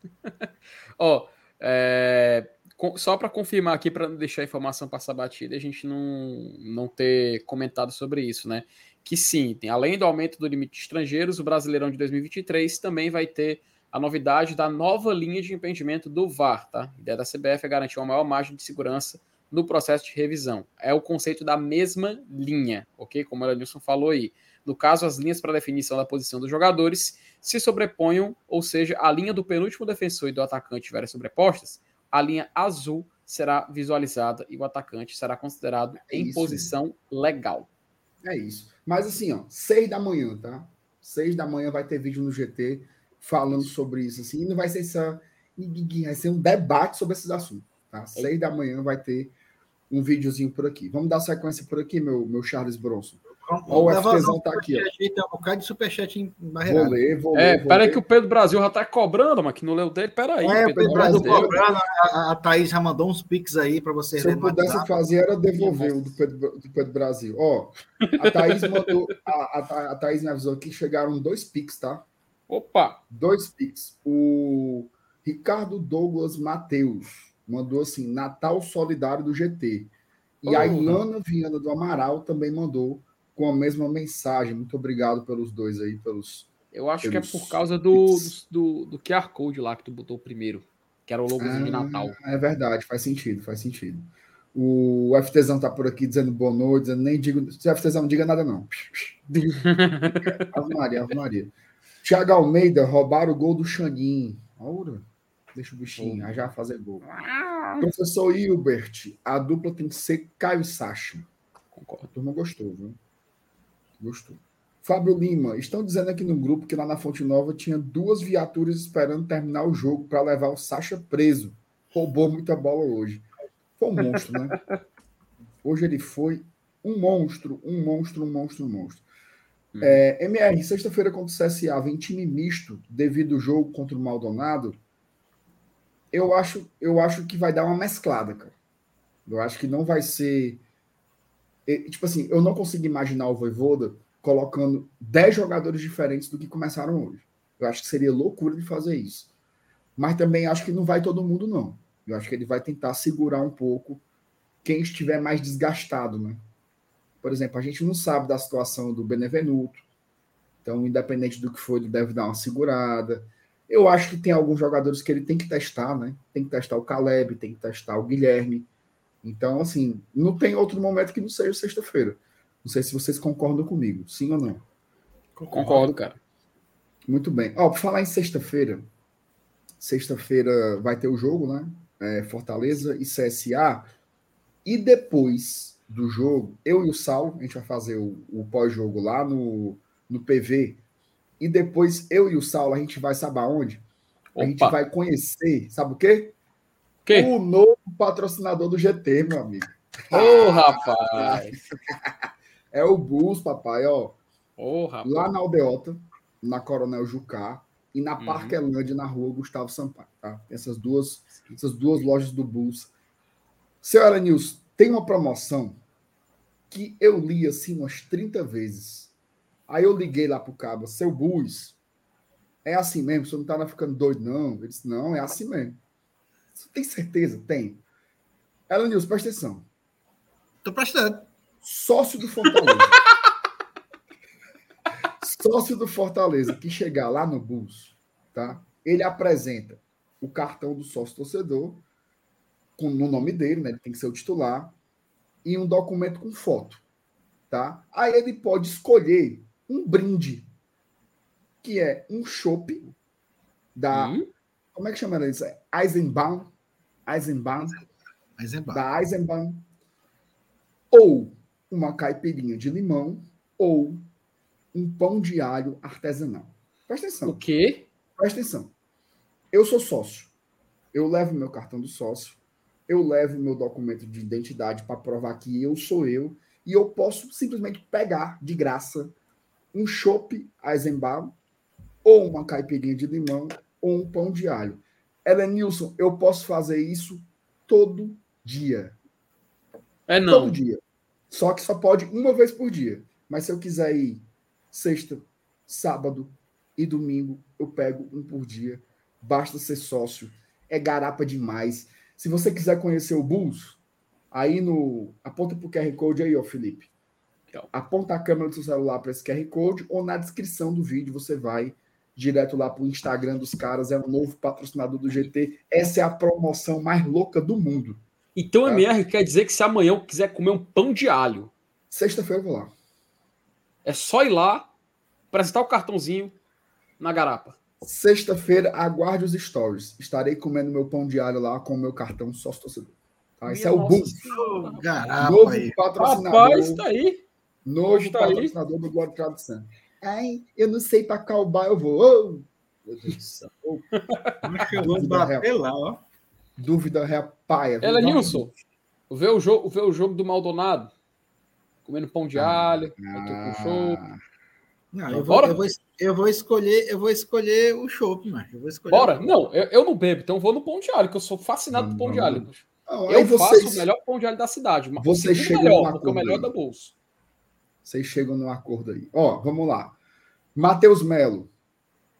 Ó, é, só para confirmar aqui, para não deixar a informação passar batida, a gente não, não ter comentado sobre isso, né? Que sim, tem, além do aumento do limite de estrangeiros, o Brasileirão de 2023 também vai ter a novidade da nova linha de impedimento do VAR, tá? A ideia da CBF é garantir uma maior margem de segurança no processo de revisão. É o conceito da mesma linha, ok? Como o Elenilson falou aí. No caso, as linhas para definição da posição dos jogadores se sobreponham, ou seja, a linha do penúltimo defensor e do atacante estiverem sobrepostas, a linha azul será visualizada e o atacante será considerado é em posição legal. É isso. Mas assim, ó, seis da manhã, tá? Seis da manhã vai ter vídeo no GT falando sobre isso, assim, e não vai ser só vai ser um debate sobre esses assuntos, tá? Seis da manhã vai ter um videozinho por aqui. Vamos dar sequência por aqui, meu, meu Charles Bronson. Ó, o FTzão tá aqui. Tem um bocado de superchat em Vou ler, vou ler. É, peraí que o Pedro Brasil já tá cobrando, mas que não leu dele. Peraí. É, Pedro, Pedro Brasil cobrando. A, a Thaís já mandou uns pics aí para você Se eu pudesse fazer, era devolver o do Pedro, do Pedro Brasil. Ó, a Thaís mandou. A, a, a Thaís me avisou que chegaram dois pics, tá? Opa! Dois pics. O Ricardo Douglas Mateus mandou assim: Natal Solidário do GT. E oh, a Ilana Viana do Amaral também mandou com a mesma mensagem. Muito obrigado pelos dois aí, pelos. Eu acho pelos... que é por causa do, do, do, QR Code lá que tu botou primeiro, que era o logozinho ah, de Natal. É verdade, faz sentido, faz sentido. O FTzão tá por aqui dizendo boa noite, dizendo, nem digo. Se FTzão não diga nada, não. Ave Maria, Ave Maria. Thiago Almeida, roubaram o gol do Xanin. Ora, deixa o bichinho, oh. já fazer gol. Professor Hilbert, a dupla tem que ser Caio e Sacha. Concordo. A turma gostou, viu? Gostou. Fábio Lima, estão dizendo aqui no grupo que lá na Fonte Nova tinha duas viaturas esperando terminar o jogo para levar o Sacha preso. Roubou muita bola hoje. Foi um monstro, né? Hoje ele foi um monstro, um monstro, um monstro, um monstro. Hum. É, MR, sexta-feira contra o CSA, vem time misto devido ao jogo contra o Maldonado. Eu acho, eu acho que vai dar uma mesclada, cara. Eu acho que não vai ser tipo assim, eu não consigo imaginar o Voivoda colocando 10 jogadores diferentes do que começaram hoje. Eu acho que seria loucura de fazer isso. Mas também acho que não vai todo mundo, não. Eu acho que ele vai tentar segurar um pouco quem estiver mais desgastado, né? Por exemplo, a gente não sabe da situação do Benevenuto. Então, independente do que for, ele deve dar uma segurada. Eu acho que tem alguns jogadores que ele tem que testar, né? Tem que testar o Caleb, tem que testar o Guilherme. Então, assim, não tem outro momento que não seja sexta-feira. Não sei se vocês concordam comigo, sim ou não. Concordo, cara. Muito bem. Ó, por falar em sexta-feira, sexta-feira vai ter o jogo, né? É, Fortaleza e CSA. E depois do jogo, eu e o Sal, a gente vai fazer o, o pós-jogo lá no, no PV. E depois eu e o Sal, a gente vai, saber aonde? A gente vai conhecer, sabe o quê? O novo patrocinador do GT, meu amigo. Ô, oh, rapaz! é o Bus, papai, ó. Oh, rapaz. Lá na Aldeota, na Coronel Jucá, e na uhum. Parquelândia, na rua Gustavo Sampaio, tá? Essas duas, essas duas lojas do Bus. Senhora Nils, tem uma promoção que eu li assim umas 30 vezes. Aí eu liguei lá pro cabo, seu Bus, é assim mesmo, você não tá ficando doido, não? Ele disse, não, é assim mesmo. Você tem certeza? Tem. Ela News, presta atenção. Tô prestando. Sócio do Fortaleza. Sócio do Fortaleza que chegar lá no Bulls, tá? Ele apresenta o cartão do sócio torcedor com no nome dele, né? Ele tem que ser o titular e um documento com foto, tá? Aí ele pode escolher um brinde que é um chopp da hum? Como é que chama isso? Eisenbahn. Eisenbahn. Eisenbahn. Da Eisenbahn. Ou uma caipirinha de limão ou um pão de alho artesanal. Presta atenção. O quê? Presta atenção. Eu sou sócio. Eu levo meu cartão do sócio. Eu levo meu documento de identidade para provar que eu sou eu. E eu posso simplesmente pegar de graça um chopp Eisenbahn ou uma caipirinha de limão ou um pão de alho. Nilson, eu posso fazer isso todo dia. É não. Todo dia. Só que só pode uma vez por dia. Mas se eu quiser ir sexta, sábado e domingo, eu pego um por dia. Basta ser sócio. É garapa demais. Se você quiser conhecer o Bulls, aí no. Aponta pro QR Code aí, ó, Felipe. Aponta a câmera do seu celular para esse QR Code ou na descrição do vídeo você vai direto lá pro Instagram dos caras. É o novo patrocinador do GT. Essa é a promoção mais louca do mundo. Então, Tá. MR quer dizer que se amanhã eu quiser comer um pão de alho, Sexta-feira eu vou lá. é só ir lá, apresentar o cartãozinho na garapa. Sexta-feira, aguarde os stories. Estarei comendo meu pão de alho lá com o meu cartão sócio torcedor. Tá? Esse é o. Garapa Novo aí. patrocinador. Rapaz, tá aí. Novo tá aí. patrocinador do Glória Tradução. Ai, eu não sei para qual bar eu vou. Ô, meu Deus do céu. Vou bater lá, ó. dúvida viu? Ela, Nilson, vê o, jogo, vê o jogo do Maldonado. Comendo pão de alho, eu tô com show. Ah, Não, eu, vou, Bora? eu, vou, eu vou escolher, eu vou escolher o chopp, mano. Eu vou escolher Bora? o- Não, eu, eu não bebo, então eu vou no pão de alho, que eu sou fascinado por pão de alho. não, aí Eu vocês, faço o melhor pão de alho da cidade. segundo chegam melhor, porque é o melhor da bolsa. Vocês chegam num acordo aí. Ó, vamos lá. Matheus Melo.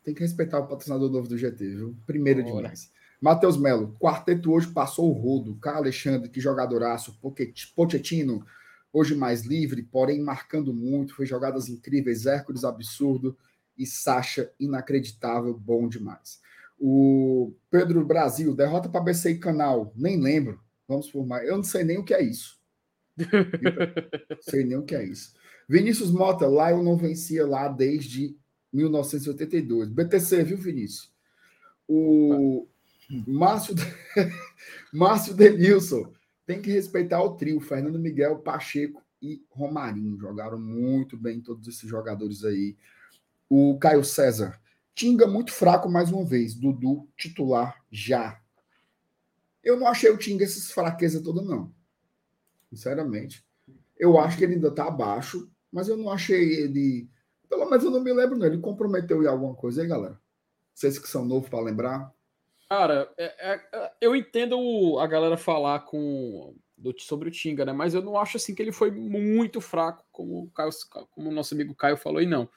Tem que respeitar o patrocinador novo do GT, viu? Primeiro Bora. demais. Matheus Melo. Quarteto hoje passou o rodo. Caio Alexandre, que jogadoraço. Pochettino, hoje mais livre, porém marcando muito. Foi jogadas incríveis. Hércules, absurdo. E Sacha, inacreditável. Bom demais. O Pedro Brasil, derrota para BC e Canal. Nem lembro. Vamos por mais. Eu não sei nem o que é isso. sei nem o que é isso. Vinícius Mota, lá eu não vencia lá desde 1982. BTC, viu, Vinícius? O Márcio, Márcio Denilson tem que respeitar o trio. Fernando Miguel, Pacheco e Romarinho. Jogaram muito bem todos esses jogadores aí. O Caio César. Tinga muito fraco mais uma vez. Dudu, titular já. Eu não achei o Tinga essas fraquezas todas, não. Sinceramente. Eu acho que ele ainda tá abaixo, mas eu não achei ele. Pelo menos eu não me lembro, não. Ele comprometeu em alguma coisa aí, galera. Vocês que são novos para lembrar. Cara, é- é- é- eu entendo a galera falar com, do- sobre o Tinga, né? Mas eu não acho assim que ele foi muito fraco, como o, Caio- como o nosso amigo Caio falou, e não.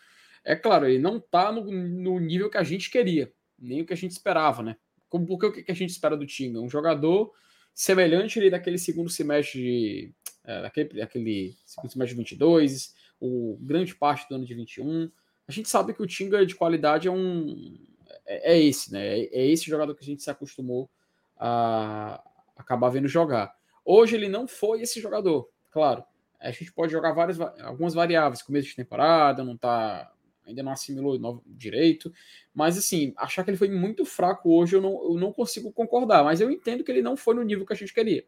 É claro, ele não tá no, no nível que a gente queria, nem o que a gente esperava, né? Como, porque o que a gente espera do Tinga? Um jogador semelhante ali daquele segundo semestre de. É, daquele, daquele segundo semestre de 22, o grande parte do ano de 21. A gente sabe que o Tinga de qualidade é um. É, é esse, né? É, é esse jogador que a gente se acostumou a acabar vendo jogar. Hoje ele não foi esse jogador, claro. A gente pode jogar várias, algumas variáveis, começo de temporada, não tá. Ainda não assimilou direito. Mas assim, achar que ele foi muito fraco hoje, eu não, eu não consigo concordar. Mas eu entendo que ele não foi no nível que a gente queria.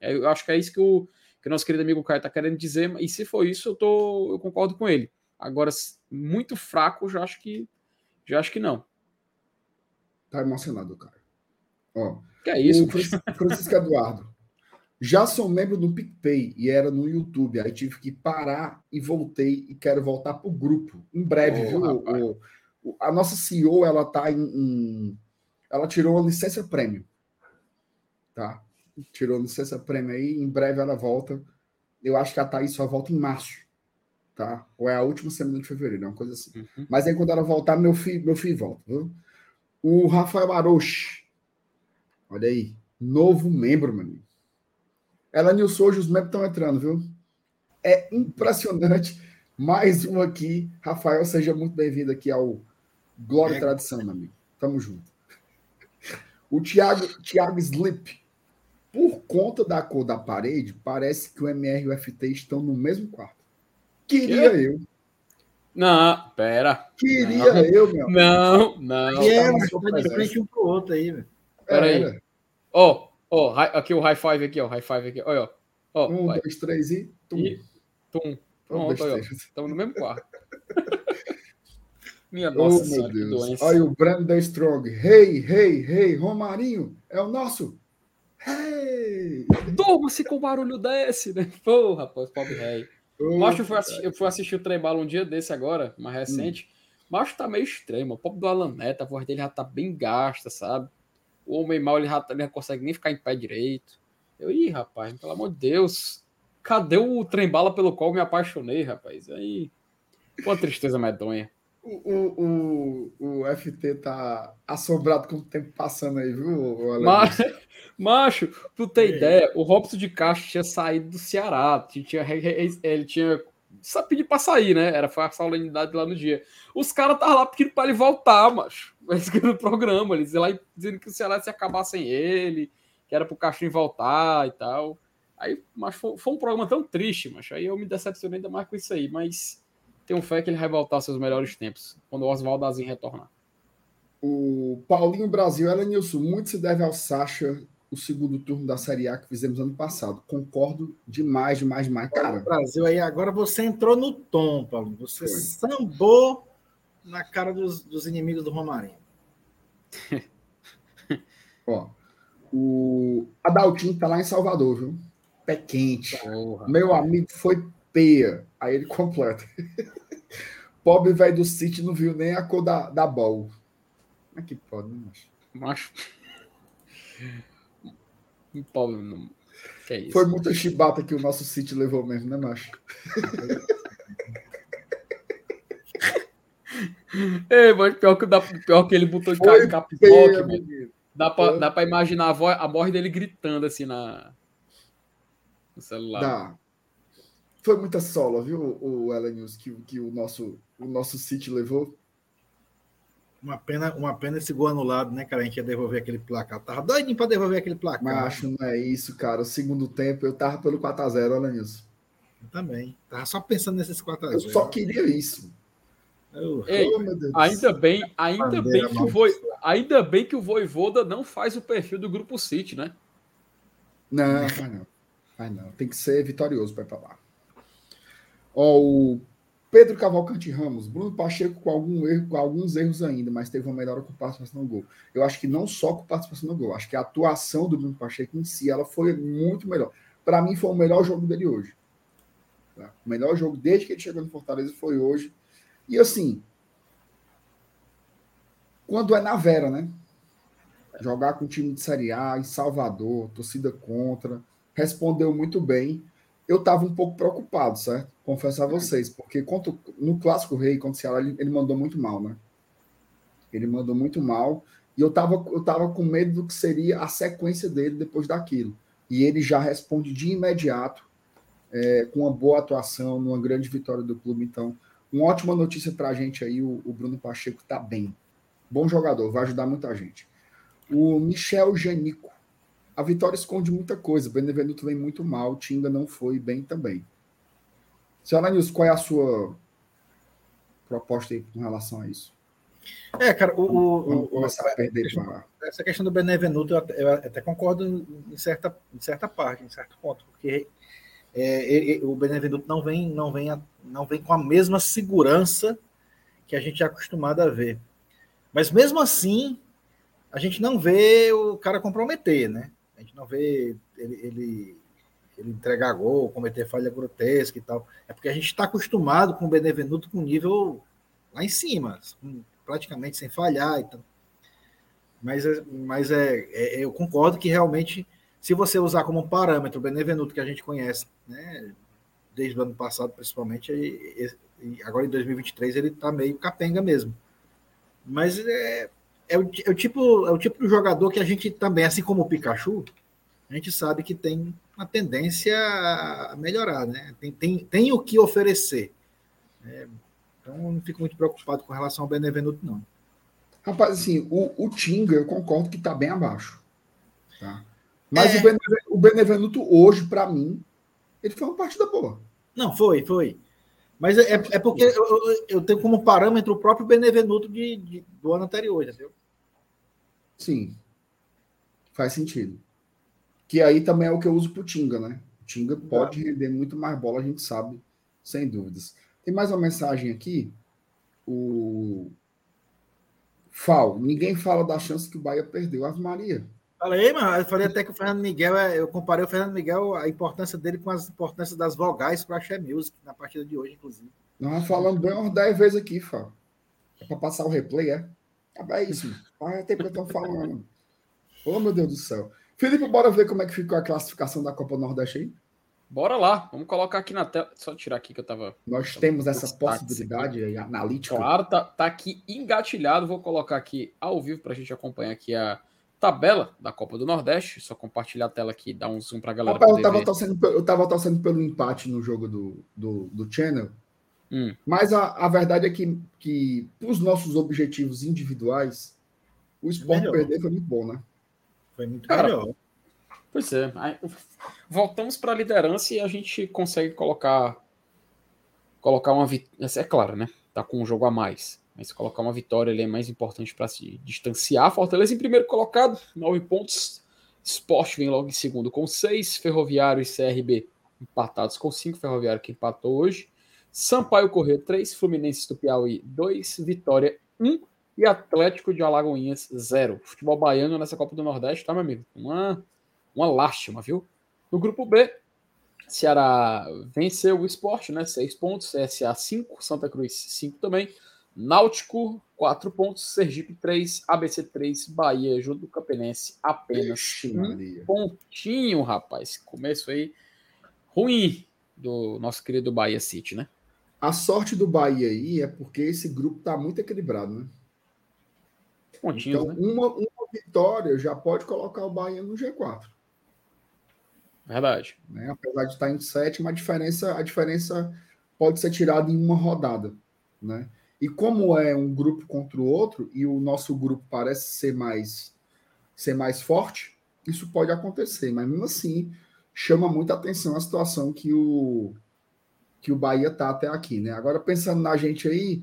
É, Eu acho que é isso que o, que o nosso querido amigo Caio tá querendo dizer. E se for isso, eu, tô, eu concordo com ele. Agora, muito fraco, eu já acho que. Já acho que não. Tá emocionado, cara. Ó, Que é isso? o Fran- Francisco Eduardo. Já sou membro do PicPay e era no YouTube. Aí tive que parar e voltei e quero voltar pro grupo. Em breve, Ô, viu? O- o- a nossa CEO, ela tá em, em- Ela tirou uma licença prêmio. Tá? Tirou a licença prêmio aí. Em breve ela volta. Eu acho que a Thaís só volta em março. Tá? Ou é a última semana de fevereiro, é uma coisa assim. Uhum. Mas aí quando ela voltar, meu filho, meu filho volta. Viu? O Rafael Aroche. Olha aí. Novo membro, meu amigo. Ela Nilson, hoje os membros estão entrando, viu? É impressionante. Mais um aqui. Rafael, seja muito bem-vindo aqui ao Glória e É. Tradição, meu amigo. Tamo junto. O Thiago, Thiago Slip. Por conta da cor da parede, parece que o MR e o FT estão no mesmo quarto. Queria eu. Não, pera. Queria Não. eu, meu. Não, não. E é, tá tá de frente um pro outro aí, velho. Peraí. Era. Ó, ó, hi- aqui o high five aqui, ó, high five aqui. Olha, ó. Ó, Um, vai. dois, três e. Tum. E- Tum. Oh, Pronto, besteira. Estamos no mesmo quarto. Minha Oh, nossa meu senhora, Deus. doença. Olha o Brandon Strong. Hey, hey, hey, Romarinho, é o nosso. Hey! Durma-se com o barulho desse, né? Pô, rapaz, pobre rei. Oh, Macho, eu fui, assistir, eu fui assistir o Trem Bala um dia desse agora, mais recente. Macho tá meio estranho, mano. o pobre do Alan Neto, a voz dele já tá bem gasta, sabe? O homem mal, ele já, ele não consegue nem ficar em pé direito. Eu, ih, rapaz, pelo amor de Deus. Cadê o trem bala pelo qual eu me apaixonei, rapaz? Aí. Uma tristeza medonha. O, o, o, o FT tá assombrado com o tempo passando aí, viu? Mas, macho, tu ter ideia, o Robson de Castro tinha saído do Ceará, tinha, ele tinha só pedir pra sair, né? Era foi a solenidade lá no dia. Os caras estavam lá pedindo pra ele voltar, macho. Mas no programa, eles lá dizendo que o Ceará se acabar sem ele, que era pro Castro voltar e tal. Aí, mas foi, foi, um programa tão triste, macho. Aí eu me decepcionei ainda mais com isso aí, mas tenho fé que ele vai voltar aos seus melhores tempos, quando o Oswaldo Azim retornar. O Paulinho Brasil, ela muito se deve ao Sacha o segundo turno da Série A que fizemos ano passado. Concordo demais, demais, demais. Cara, Brasil aí, agora você entrou no tom, Paulo. Você foi. sambou na cara dos, dos inimigos do Romarinho. Ó, o Adaltinho tá lá em Salvador, viu? Pé quente. Porra, Meu cara. amigo foi peia. Aí ele completa. Pobre velho do City não viu nem a cor da, da bol. Como é que pode, né, macho? Macho. Paulo, não... que é isso? Foi muita chibata que o nosso City levou mesmo, né, macho? é, mas pior que, dá, pior que ele botou de Foi Dá pra, dá pra imaginar a voz, a voz dele gritando assim na, no celular. Dá. Foi muita sola, viu, o Ellen News, que, que o, nosso, o nosso City levou. Uma pena, uma pena esse gol anulado, né, cara? A gente ia devolver aquele placar. Tava doidinho para devolver aquele placar. Mas acho não é isso, cara. O segundo tempo eu tava pelo 4x0, olha nisso. Eu também. Tava só pensando nesses 4x0. Eu só queria isso. Eu, Ei, oh, ainda bem, ainda bem que o Voi, ainda bem que o Voivoda não faz o perfil do grupo City, né? Não, não. Vai não. Tem que ser vitorioso para ir para lá. Ó, o Pedro Cavalcante Ramos, Bruno Pacheco com, algum erro, com alguns erros ainda, mas teve uma melhora com participação no gol. Eu acho que não só com participação no gol, acho que a atuação do Bruno Pacheco em si ela foi muito melhor. Para mim, foi o melhor jogo dele hoje. Tá? O melhor jogo desde que ele chegou no Fortaleza foi hoje. E assim, quando é na Vera, né? Jogar com time de Série A em Salvador, torcida contra, respondeu muito bem eu estava um pouco preocupado, certo? Confesso a vocês, porque no Clássico Rei contra o Ceará, ele, ele, mandou muito mal, né? Ele mandou muito mal. E eu estava eu tava com medo do que seria a sequência dele depois daquilo. E ele já responde de imediato, é, com uma boa atuação, numa grande vitória do clube. Então, uma ótima notícia para a gente aí: o, o Bruno Pacheco está bem. Bom jogador, vai ajudar muita gente. O Michel Janico a vitória esconde muita coisa. O Benevenuto vem muito mal, Tinga não foi bem também. Senhora Nilson, qual é a sua proposta aí com relação a isso? É, cara, o, o, o começar a perder questão, essa questão do Benevenuto eu até, eu até, concordo em certa, em certa parte, em certo ponto, porque é, ele, o Benevenuto não vem, não, vem a, não vem com a mesma segurança que a gente é acostumado a ver. Mas mesmo assim, a gente não vê o cara comprometer, né? A gente não vê ele, ele, ele entregar gol, cometer falha grotesca e tal. É porque a gente está acostumado com o Benevenuto com nível lá em cima, praticamente sem falhar e tal. Mas, é, mas é, é, eu concordo que realmente, se você usar como parâmetro o Benevenuto que a gente conhece, né, desde o ano passado principalmente, e, e agora em 2023 ele está meio capenga mesmo. Mas é, é o, é o, tipo, é o tipo de jogador que a gente também, assim como o Pikachu, a gente sabe que tem uma tendência a melhorar, né? Tem, tem, tem o que oferecer. É, então, eu não fico muito preocupado com relação ao Benevenuto, não. Rapaz, assim, o, o Tinga, eu concordo que está bem abaixo. Tá? Mas é... o, Benevenuto, o Benevenuto hoje, para mim, ele foi uma partida boa. Não, foi, foi. Mas é, é porque eu, eu, eu, tenho como parâmetro o próprio Benevenuto de, de, do ano anterior, entendeu? Sim. Faz sentido. Que aí também é o que eu uso pro Tinga, né? O Tinga pode render muito mais bola, a gente sabe, sem dúvidas. Tem mais uma mensagem aqui. O Fal, ninguém fala da chance que o Bahia perdeu. Ave Maria. Falei, mano, eu falei até que o Fernando Miguel, é, eu comparei o Fernando Miguel, a importância dele com as importâncias das vogais para a Axé Music na partida de hoje, inclusive. Nós falamos bem umas 10 vezes aqui, Fal. É para passar o replay, é? É isso. Olha até que eu estou falando. Oh, meu Deus do céu. Felipe, bora ver como é que ficou a classificação da Copa Nordeste aí? Bora lá, vamos colocar aqui na tela. Só tirar aqui que eu tava. Nós temos essa possibilidade aí, analítica. Claro, tá, tá aqui engatilhado. Vou colocar aqui ao vivo para a gente acompanhar aqui a tabela da Copa do Nordeste. Só compartilhar a tela aqui, dar um zoom para a galera. Rapaz, eu, tava torcendo, eu tava torcendo pelo empate no jogo do, do, do Channel. Hum. Mas a, a verdade é que, que, os nossos objetivos individuais, o esporte perder foi muito bom, né? Foi muito Cara, melhor. Pois é. Voltamos para a liderança e a gente consegue colocar colocar uma vitória. É claro, né? Tá com um jogo a mais. Mas colocar uma vitória ali é mais importante para se distanciar. Fortaleza em primeiro colocado, nove pontos. Sport vem logo em segundo com seis. Ferroviário e CRB empatados com cinco. Ferroviário que empatou hoje. Sampaio Corrêa, três. Fluminense do Piauí, dois. Vitória, um. E Atlético de Alagoinhas, zero. Futebol baiano nessa Copa do Nordeste, tá, meu amigo? Uma uma lástima, viu? No grupo B, Ceará venceu o esporte, né? 6 pontos, CSA 5, Santa Cruz 5 também. Náutico, 4 pontos, Sergipe 3, ABC 3, Bahia junto do Capenense apenas Ixi, um pontinho, rapaz. Começo aí ruim do nosso querido Bahia City, né? A sorte do Bahia aí é porque esse grupo tá muito equilibrado, né? Pontinhos, então, né? uma, uma vitória já pode colocar o Bahia no G4. Verdade. Né? Apesar de estar em sétima, a diferença, a diferença pode ser tirada em uma rodada. Né? E como é um grupo contra o outro, e o nosso grupo parece ser mais, ser mais forte, isso pode acontecer. Mas mesmo assim, chama muita atenção a situação que o, que o Bahia está até aqui. Né? Agora, pensando na gente aí,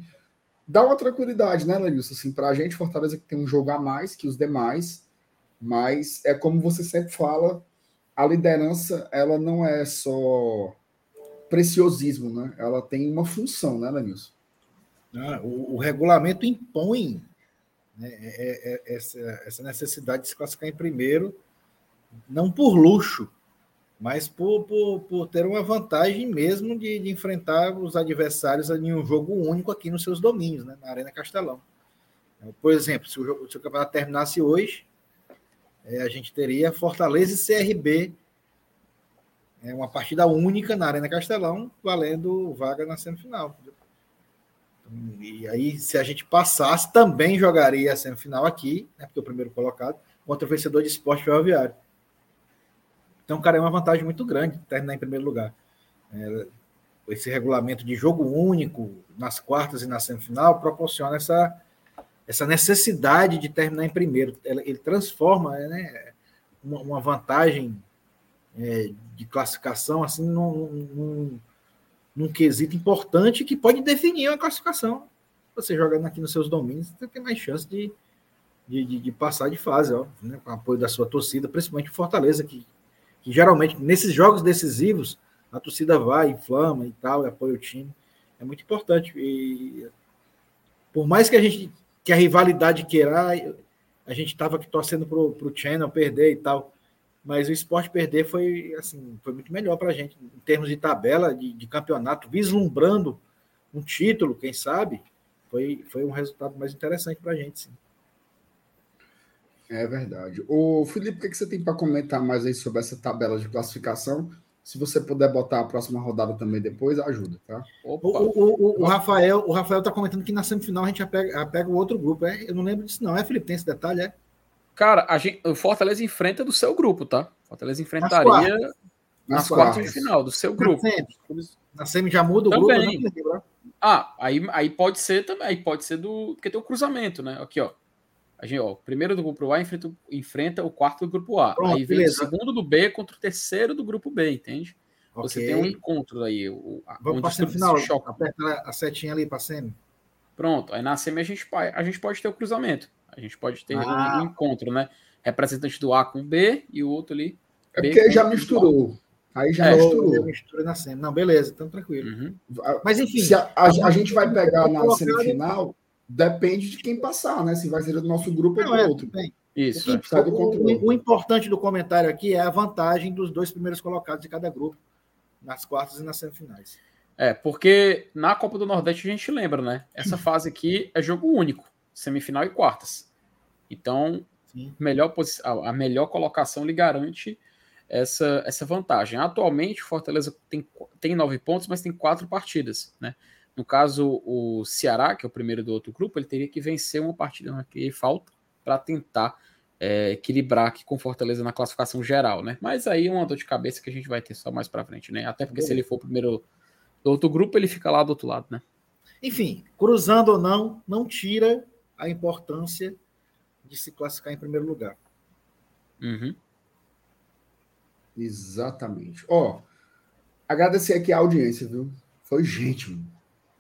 dá uma tranquilidade, né, Lenilson? Assim, para a gente, Fortaleza que tem um jogo a mais que os demais, mas é como você sempre fala, a liderança ela não é só preciosismo, né? Ela tem uma função, né, Lenilson? Ah, o, o, regulamento impõe né, é, é, é, essa, essa, necessidade de se classificar em primeiro, não por luxo, mas por, por, por ter uma vantagem mesmo de, de, enfrentar os adversários em um jogo único aqui nos seus domínios, né, na Arena Castelão. Por exemplo, se o, jogo, se o campeonato terminasse hoje, é, a gente teria Fortaleza e CRB, é uma partida única na Arena Castelão, valendo vaga na semifinal. Então, e aí, se a gente passasse, também jogaria a semifinal aqui, né, porque é o primeiro colocado, contra o vencedor de esporte ferroviário. Então, cara, é uma vantagem muito grande terminar em primeiro lugar. É, esse regulamento de jogo único nas quartas e na semifinal proporciona essa, essa necessidade de terminar em primeiro. Ele transforma né, uma, uma vantagem é, de classificação assim num, num, num, quesito importante que pode definir a classificação. Você jogando aqui nos seus domínios, você tem mais chance de, de, de, de passar de fase, ó, né, com o apoio da sua torcida, principalmente Fortaleza, que, que geralmente nesses jogos decisivos a torcida vai, inflama e tal, e apoia o time. É muito importante. E por mais que a gente que a rivalidade queira, a gente estava torcendo para o Channel perder e tal, mas o esporte perder foi assim foi muito melhor para a gente em termos de tabela de, de, campeonato, vislumbrando um título, quem sabe, foi, foi um resultado mais interessante para a gente, sim. É verdade. O Felipe, o que, que você tem para comentar mais aí sobre essa tabela de classificação? Se você puder botar a próxima rodada também depois, ajuda, tá? O, o, o, o, Rafael, o Rafael tá comentando que na semifinal a gente já pega, o outro grupo. É? Eu não lembro disso, não. É, Felipe? Tem esse detalhe, é? Cara, a gente, o Fortaleza enfrenta do seu grupo, tá? O Fortaleza enfrentaria nas, nas quartas de final, do seu grupo. Na semi, na semi já muda o também. grupo, né? Ah, aí, aí pode ser também, aí pode ser do. Porque tem o cruzamento, né? Aqui, ó. A gente, ó, o primeiro do grupo A enfrenta, enfrenta o quarto do grupo A. Pronto, aí vem beleza. o segundo do B contra o terceiro do grupo B, entende? Você okay. tem um encontro aí. O, Vamos para a final. Choca. Aperta a setinha ali para a semi. Pronto. Aí na semi a gente, a gente pode ter o cruzamento. A gente pode ter ah. um encontro, né? Representante do A com B e o outro ali. É porque já misturou. Aí já é, misturou. Mistura na semi. Não, beleza, então tranquilo. Uhum. Mas enfim. Se a, a, a gente vai pegar na semifinal, depende de quem passar, né? Se vai ser do nosso grupo ou do é, outro. Bem. Isso. O, é. o, o, importante do comentário aqui é a vantagem dos dois primeiros colocados de cada grupo nas quartas e nas semifinais. É, porque na Copa do Nordeste a gente lembra, né? Essa fase aqui é jogo único, semifinal e quartas. Então, melhor a melhor colocação lhe garante essa, essa vantagem. Atualmente, o Fortaleza tem, tem nove pontos, mas tem quatro partidas, né? No caso, o Ceará, que é o primeiro do outro grupo, ele teria que vencer uma partida que falta para tentar é, equilibrar aqui com Fortaleza na classificação geral, né? Mas aí é uma dor de cabeça que a gente vai ter só mais para frente, né? Até porque se ele for o primeiro do outro grupo, ele fica lá do outro lado, né? Enfim, cruzando ou não, não tira a importância de se classificar em primeiro lugar. Uhum. Exatamente. Ó, agradecer aqui a audiência, viu? Foi gente, mano.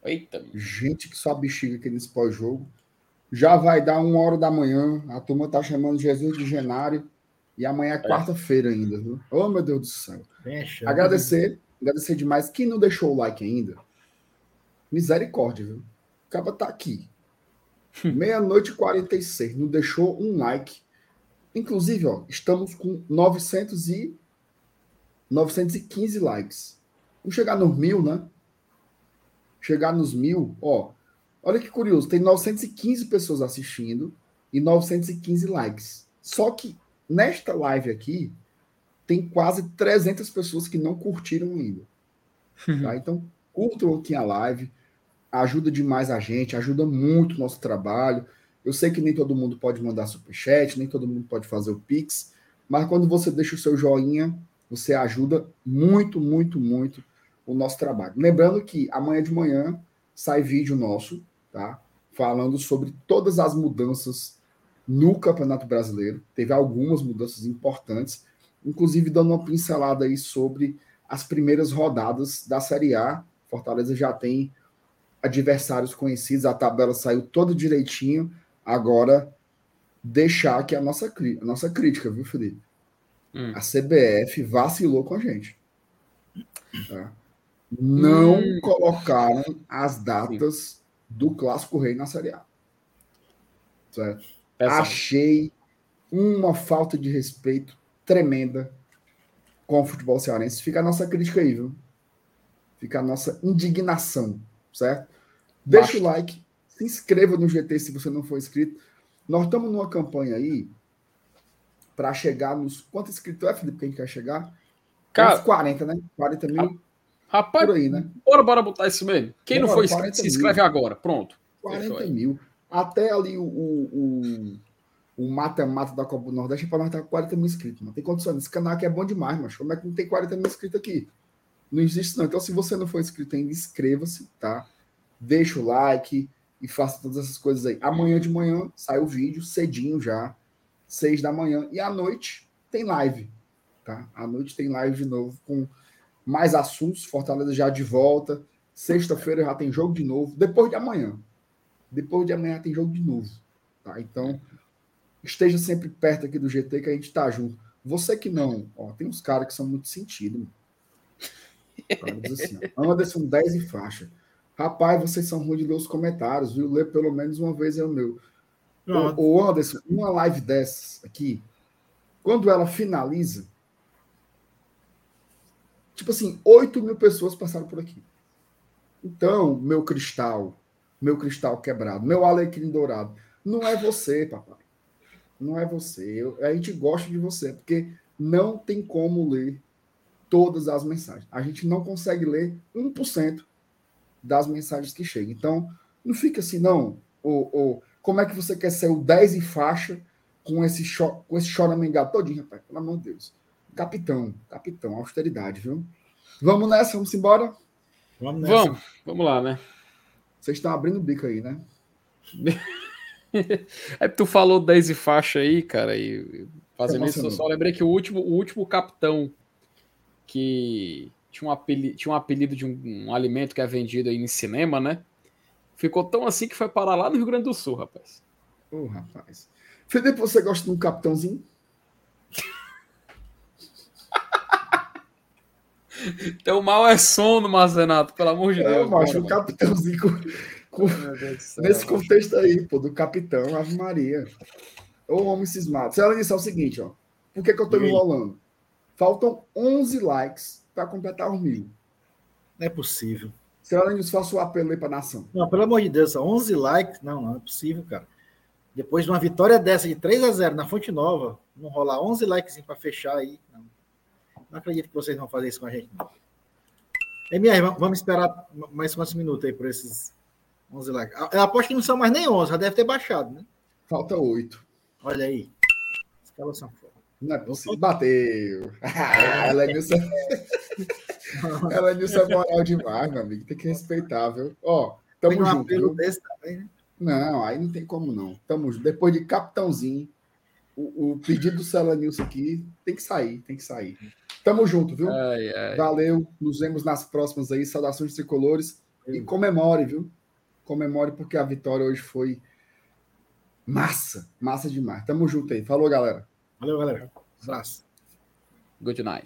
Eita. Gente que só bexiga aqui nesse pós-jogo. Já vai dar uma hora da manhã. A turma tá chamando Jesus de Genário. E amanhã é, é. quarta-feira ainda, viu? Oh, meu Deus do céu. Fecha. Agradecer, agradecer demais. Quem não deixou o like ainda, misericórdia, viu? O cara tá aqui. Meia-noite e 46. Não deixou um like. Inclusive, ó, estamos com 900 e 915 likes. Vamos chegar nos mil, né? Chegar nos mil, ó. Olha que curioso, tem 915 pessoas assistindo e 915 likes. Só que nesta live aqui tem quase 300 pessoas que não curtiram ainda. Tá? Então, curtam aqui a live, ajuda demais a gente, ajuda muito o nosso trabalho. Eu sei que nem todo mundo pode mandar superchat, nem todo mundo pode fazer o Pix, mas quando você deixa o seu joinha, você ajuda muito, muito, muito o nosso trabalho. Lembrando que amanhã de manhã sai vídeo nosso, tá? Falando sobre todas as mudanças no Campeonato Brasileiro. Teve algumas mudanças importantes, inclusive dando uma pincelada aí sobre as primeiras rodadas da Série A. Fortaleza já tem adversários conhecidos, a tabela saiu toda direitinho. Agora, deixar aqui a nossa, a nossa crítica, viu, Felipe? Hum. A CBF vacilou com a gente. Tá? Não hum. colocaram as datas Sim. do Clássico Rei na Série A. Certo? Achei uma falta de respeito tremenda com o futebol cearense. Fica a nossa crítica aí, viu? Fica a nossa indignação, certo? Deixa Baixo. o like, se inscreva no GT se você não for inscrito. Nós estamos numa campanha aí para chegar nos. Quanto inscritos é, Felipe, que a gente quer chegar? Cara, 40, né? 40 mil. Rapaz, aí, né? Bora, bora botar isso mesmo. Quem bora, não foi inscrito, se inscreve mil. agora. Pronto. 40 mil. Até ali o, o, o mata-mata da Copa do Nordeste para nós estar com 40 mil inscritos. Não tem condições. Esse canal aqui é bom demais, mas como é que não tem 40 mil inscritos aqui? Não existe, não. Então, se você não for inscrito ainda, inscreva-se, tá? Deixa o like e faça todas essas coisas aí. Amanhã de manhã sai o vídeo, cedinho já seis da manhã. E à noite tem live, tá? À noite tem live de novo com mais assuntos. Fortaleza já de volta. Sexta-feira já tem jogo de novo. Depois de amanhã. Depois de amanhã tem jogo de novo, tá? Então, esteja sempre perto aqui do GT que a gente tá junto. Você que não, ó, tem uns caras que são muito sentido. Assim, Anderson 10 e faixa. Rapaz, vocês são ruins de ler os comentários, viu? Lê pelo menos uma vez é o meu. O, o Anderson, uma live dessas aqui, quando ela finaliza, tipo assim, 8 mil pessoas passaram por aqui. Então, meu cristal, meu cristal quebrado, meu alecrim dourado, não é você, papai. Não é você. Eu, a gente gosta de você, porque não tem como ler todas as mensagens. A gente não consegue ler 1% das mensagens que chegam. Então, não fica assim, não. O, o, como é que você quer ser o 10 e faixa com esse, cho com esse choramingado todinho, rapaz? Pelo amor de Deus. Capitão, capitão, austeridade, viu? Vamos nessa, vamos embora? Vamos nessa. Vamos, vamos lá, né? Vocês estão abrindo o bico aí, né? é tu falou 10 e faixa aí, cara, e fazendo isso, eu só lembrei que o último, o último capitão que tinha um apelido, tinha um apelido de um, um alimento que é vendido aí em cinema, né? Ficou tão assim que foi parar lá no Rio Grande do Sul, rapaz. Ô, oh, rapaz. Felipe, você gosta de um capitãozinho? Teu mal é sono, Marzenato, pelo amor de é, Deus. Eu acho um capitãozinho com, com... nesse contexto aí, pô, do capitão, Ave Maria. Ô, homem cismado. Se ela disser o seguinte, ó. Por que, que eu tô enrolando? Faltam 11 likes para completar os mil. Não é possível. Seu Alanis, faça o apelo aí para a nação. Não, pelo amor de Deus, 11 likes, não, não é possível, cara. Depois de uma vitória dessa de 3 a 0 na Fonte Nova, não rolar 11 likes para fechar aí, não. Não acredito que vocês vão fazer isso com a gente, não. MR, vamos esperar mais quantos minutos aí por esses 11 likes? Eu aposto que não são mais nem 11, já deve ter baixado, né? Falta 8. Olha aí. Escalação fora. Não é possível. Bateu. Ela é Nilson. Ela é Nilson moral demais, meu amigo. Tem que respeitar, viu? Ó, tamo um junto. desse também, né? Não, aí não tem como não. Tamo junto. Depois de capitãozinho, o, o pedido do Cela Nilson aqui tem que sair, tem que sair. Tamo junto, viu? Ai, ai. Valeu. Nos vemos nas próximas aí. Saudações tricolores. E comemore, viu? Comemore porque a vitória hoje foi massa. Massa demais. Tamo junto aí. Falou, galera. Valeu, galera. Abraço. Good night.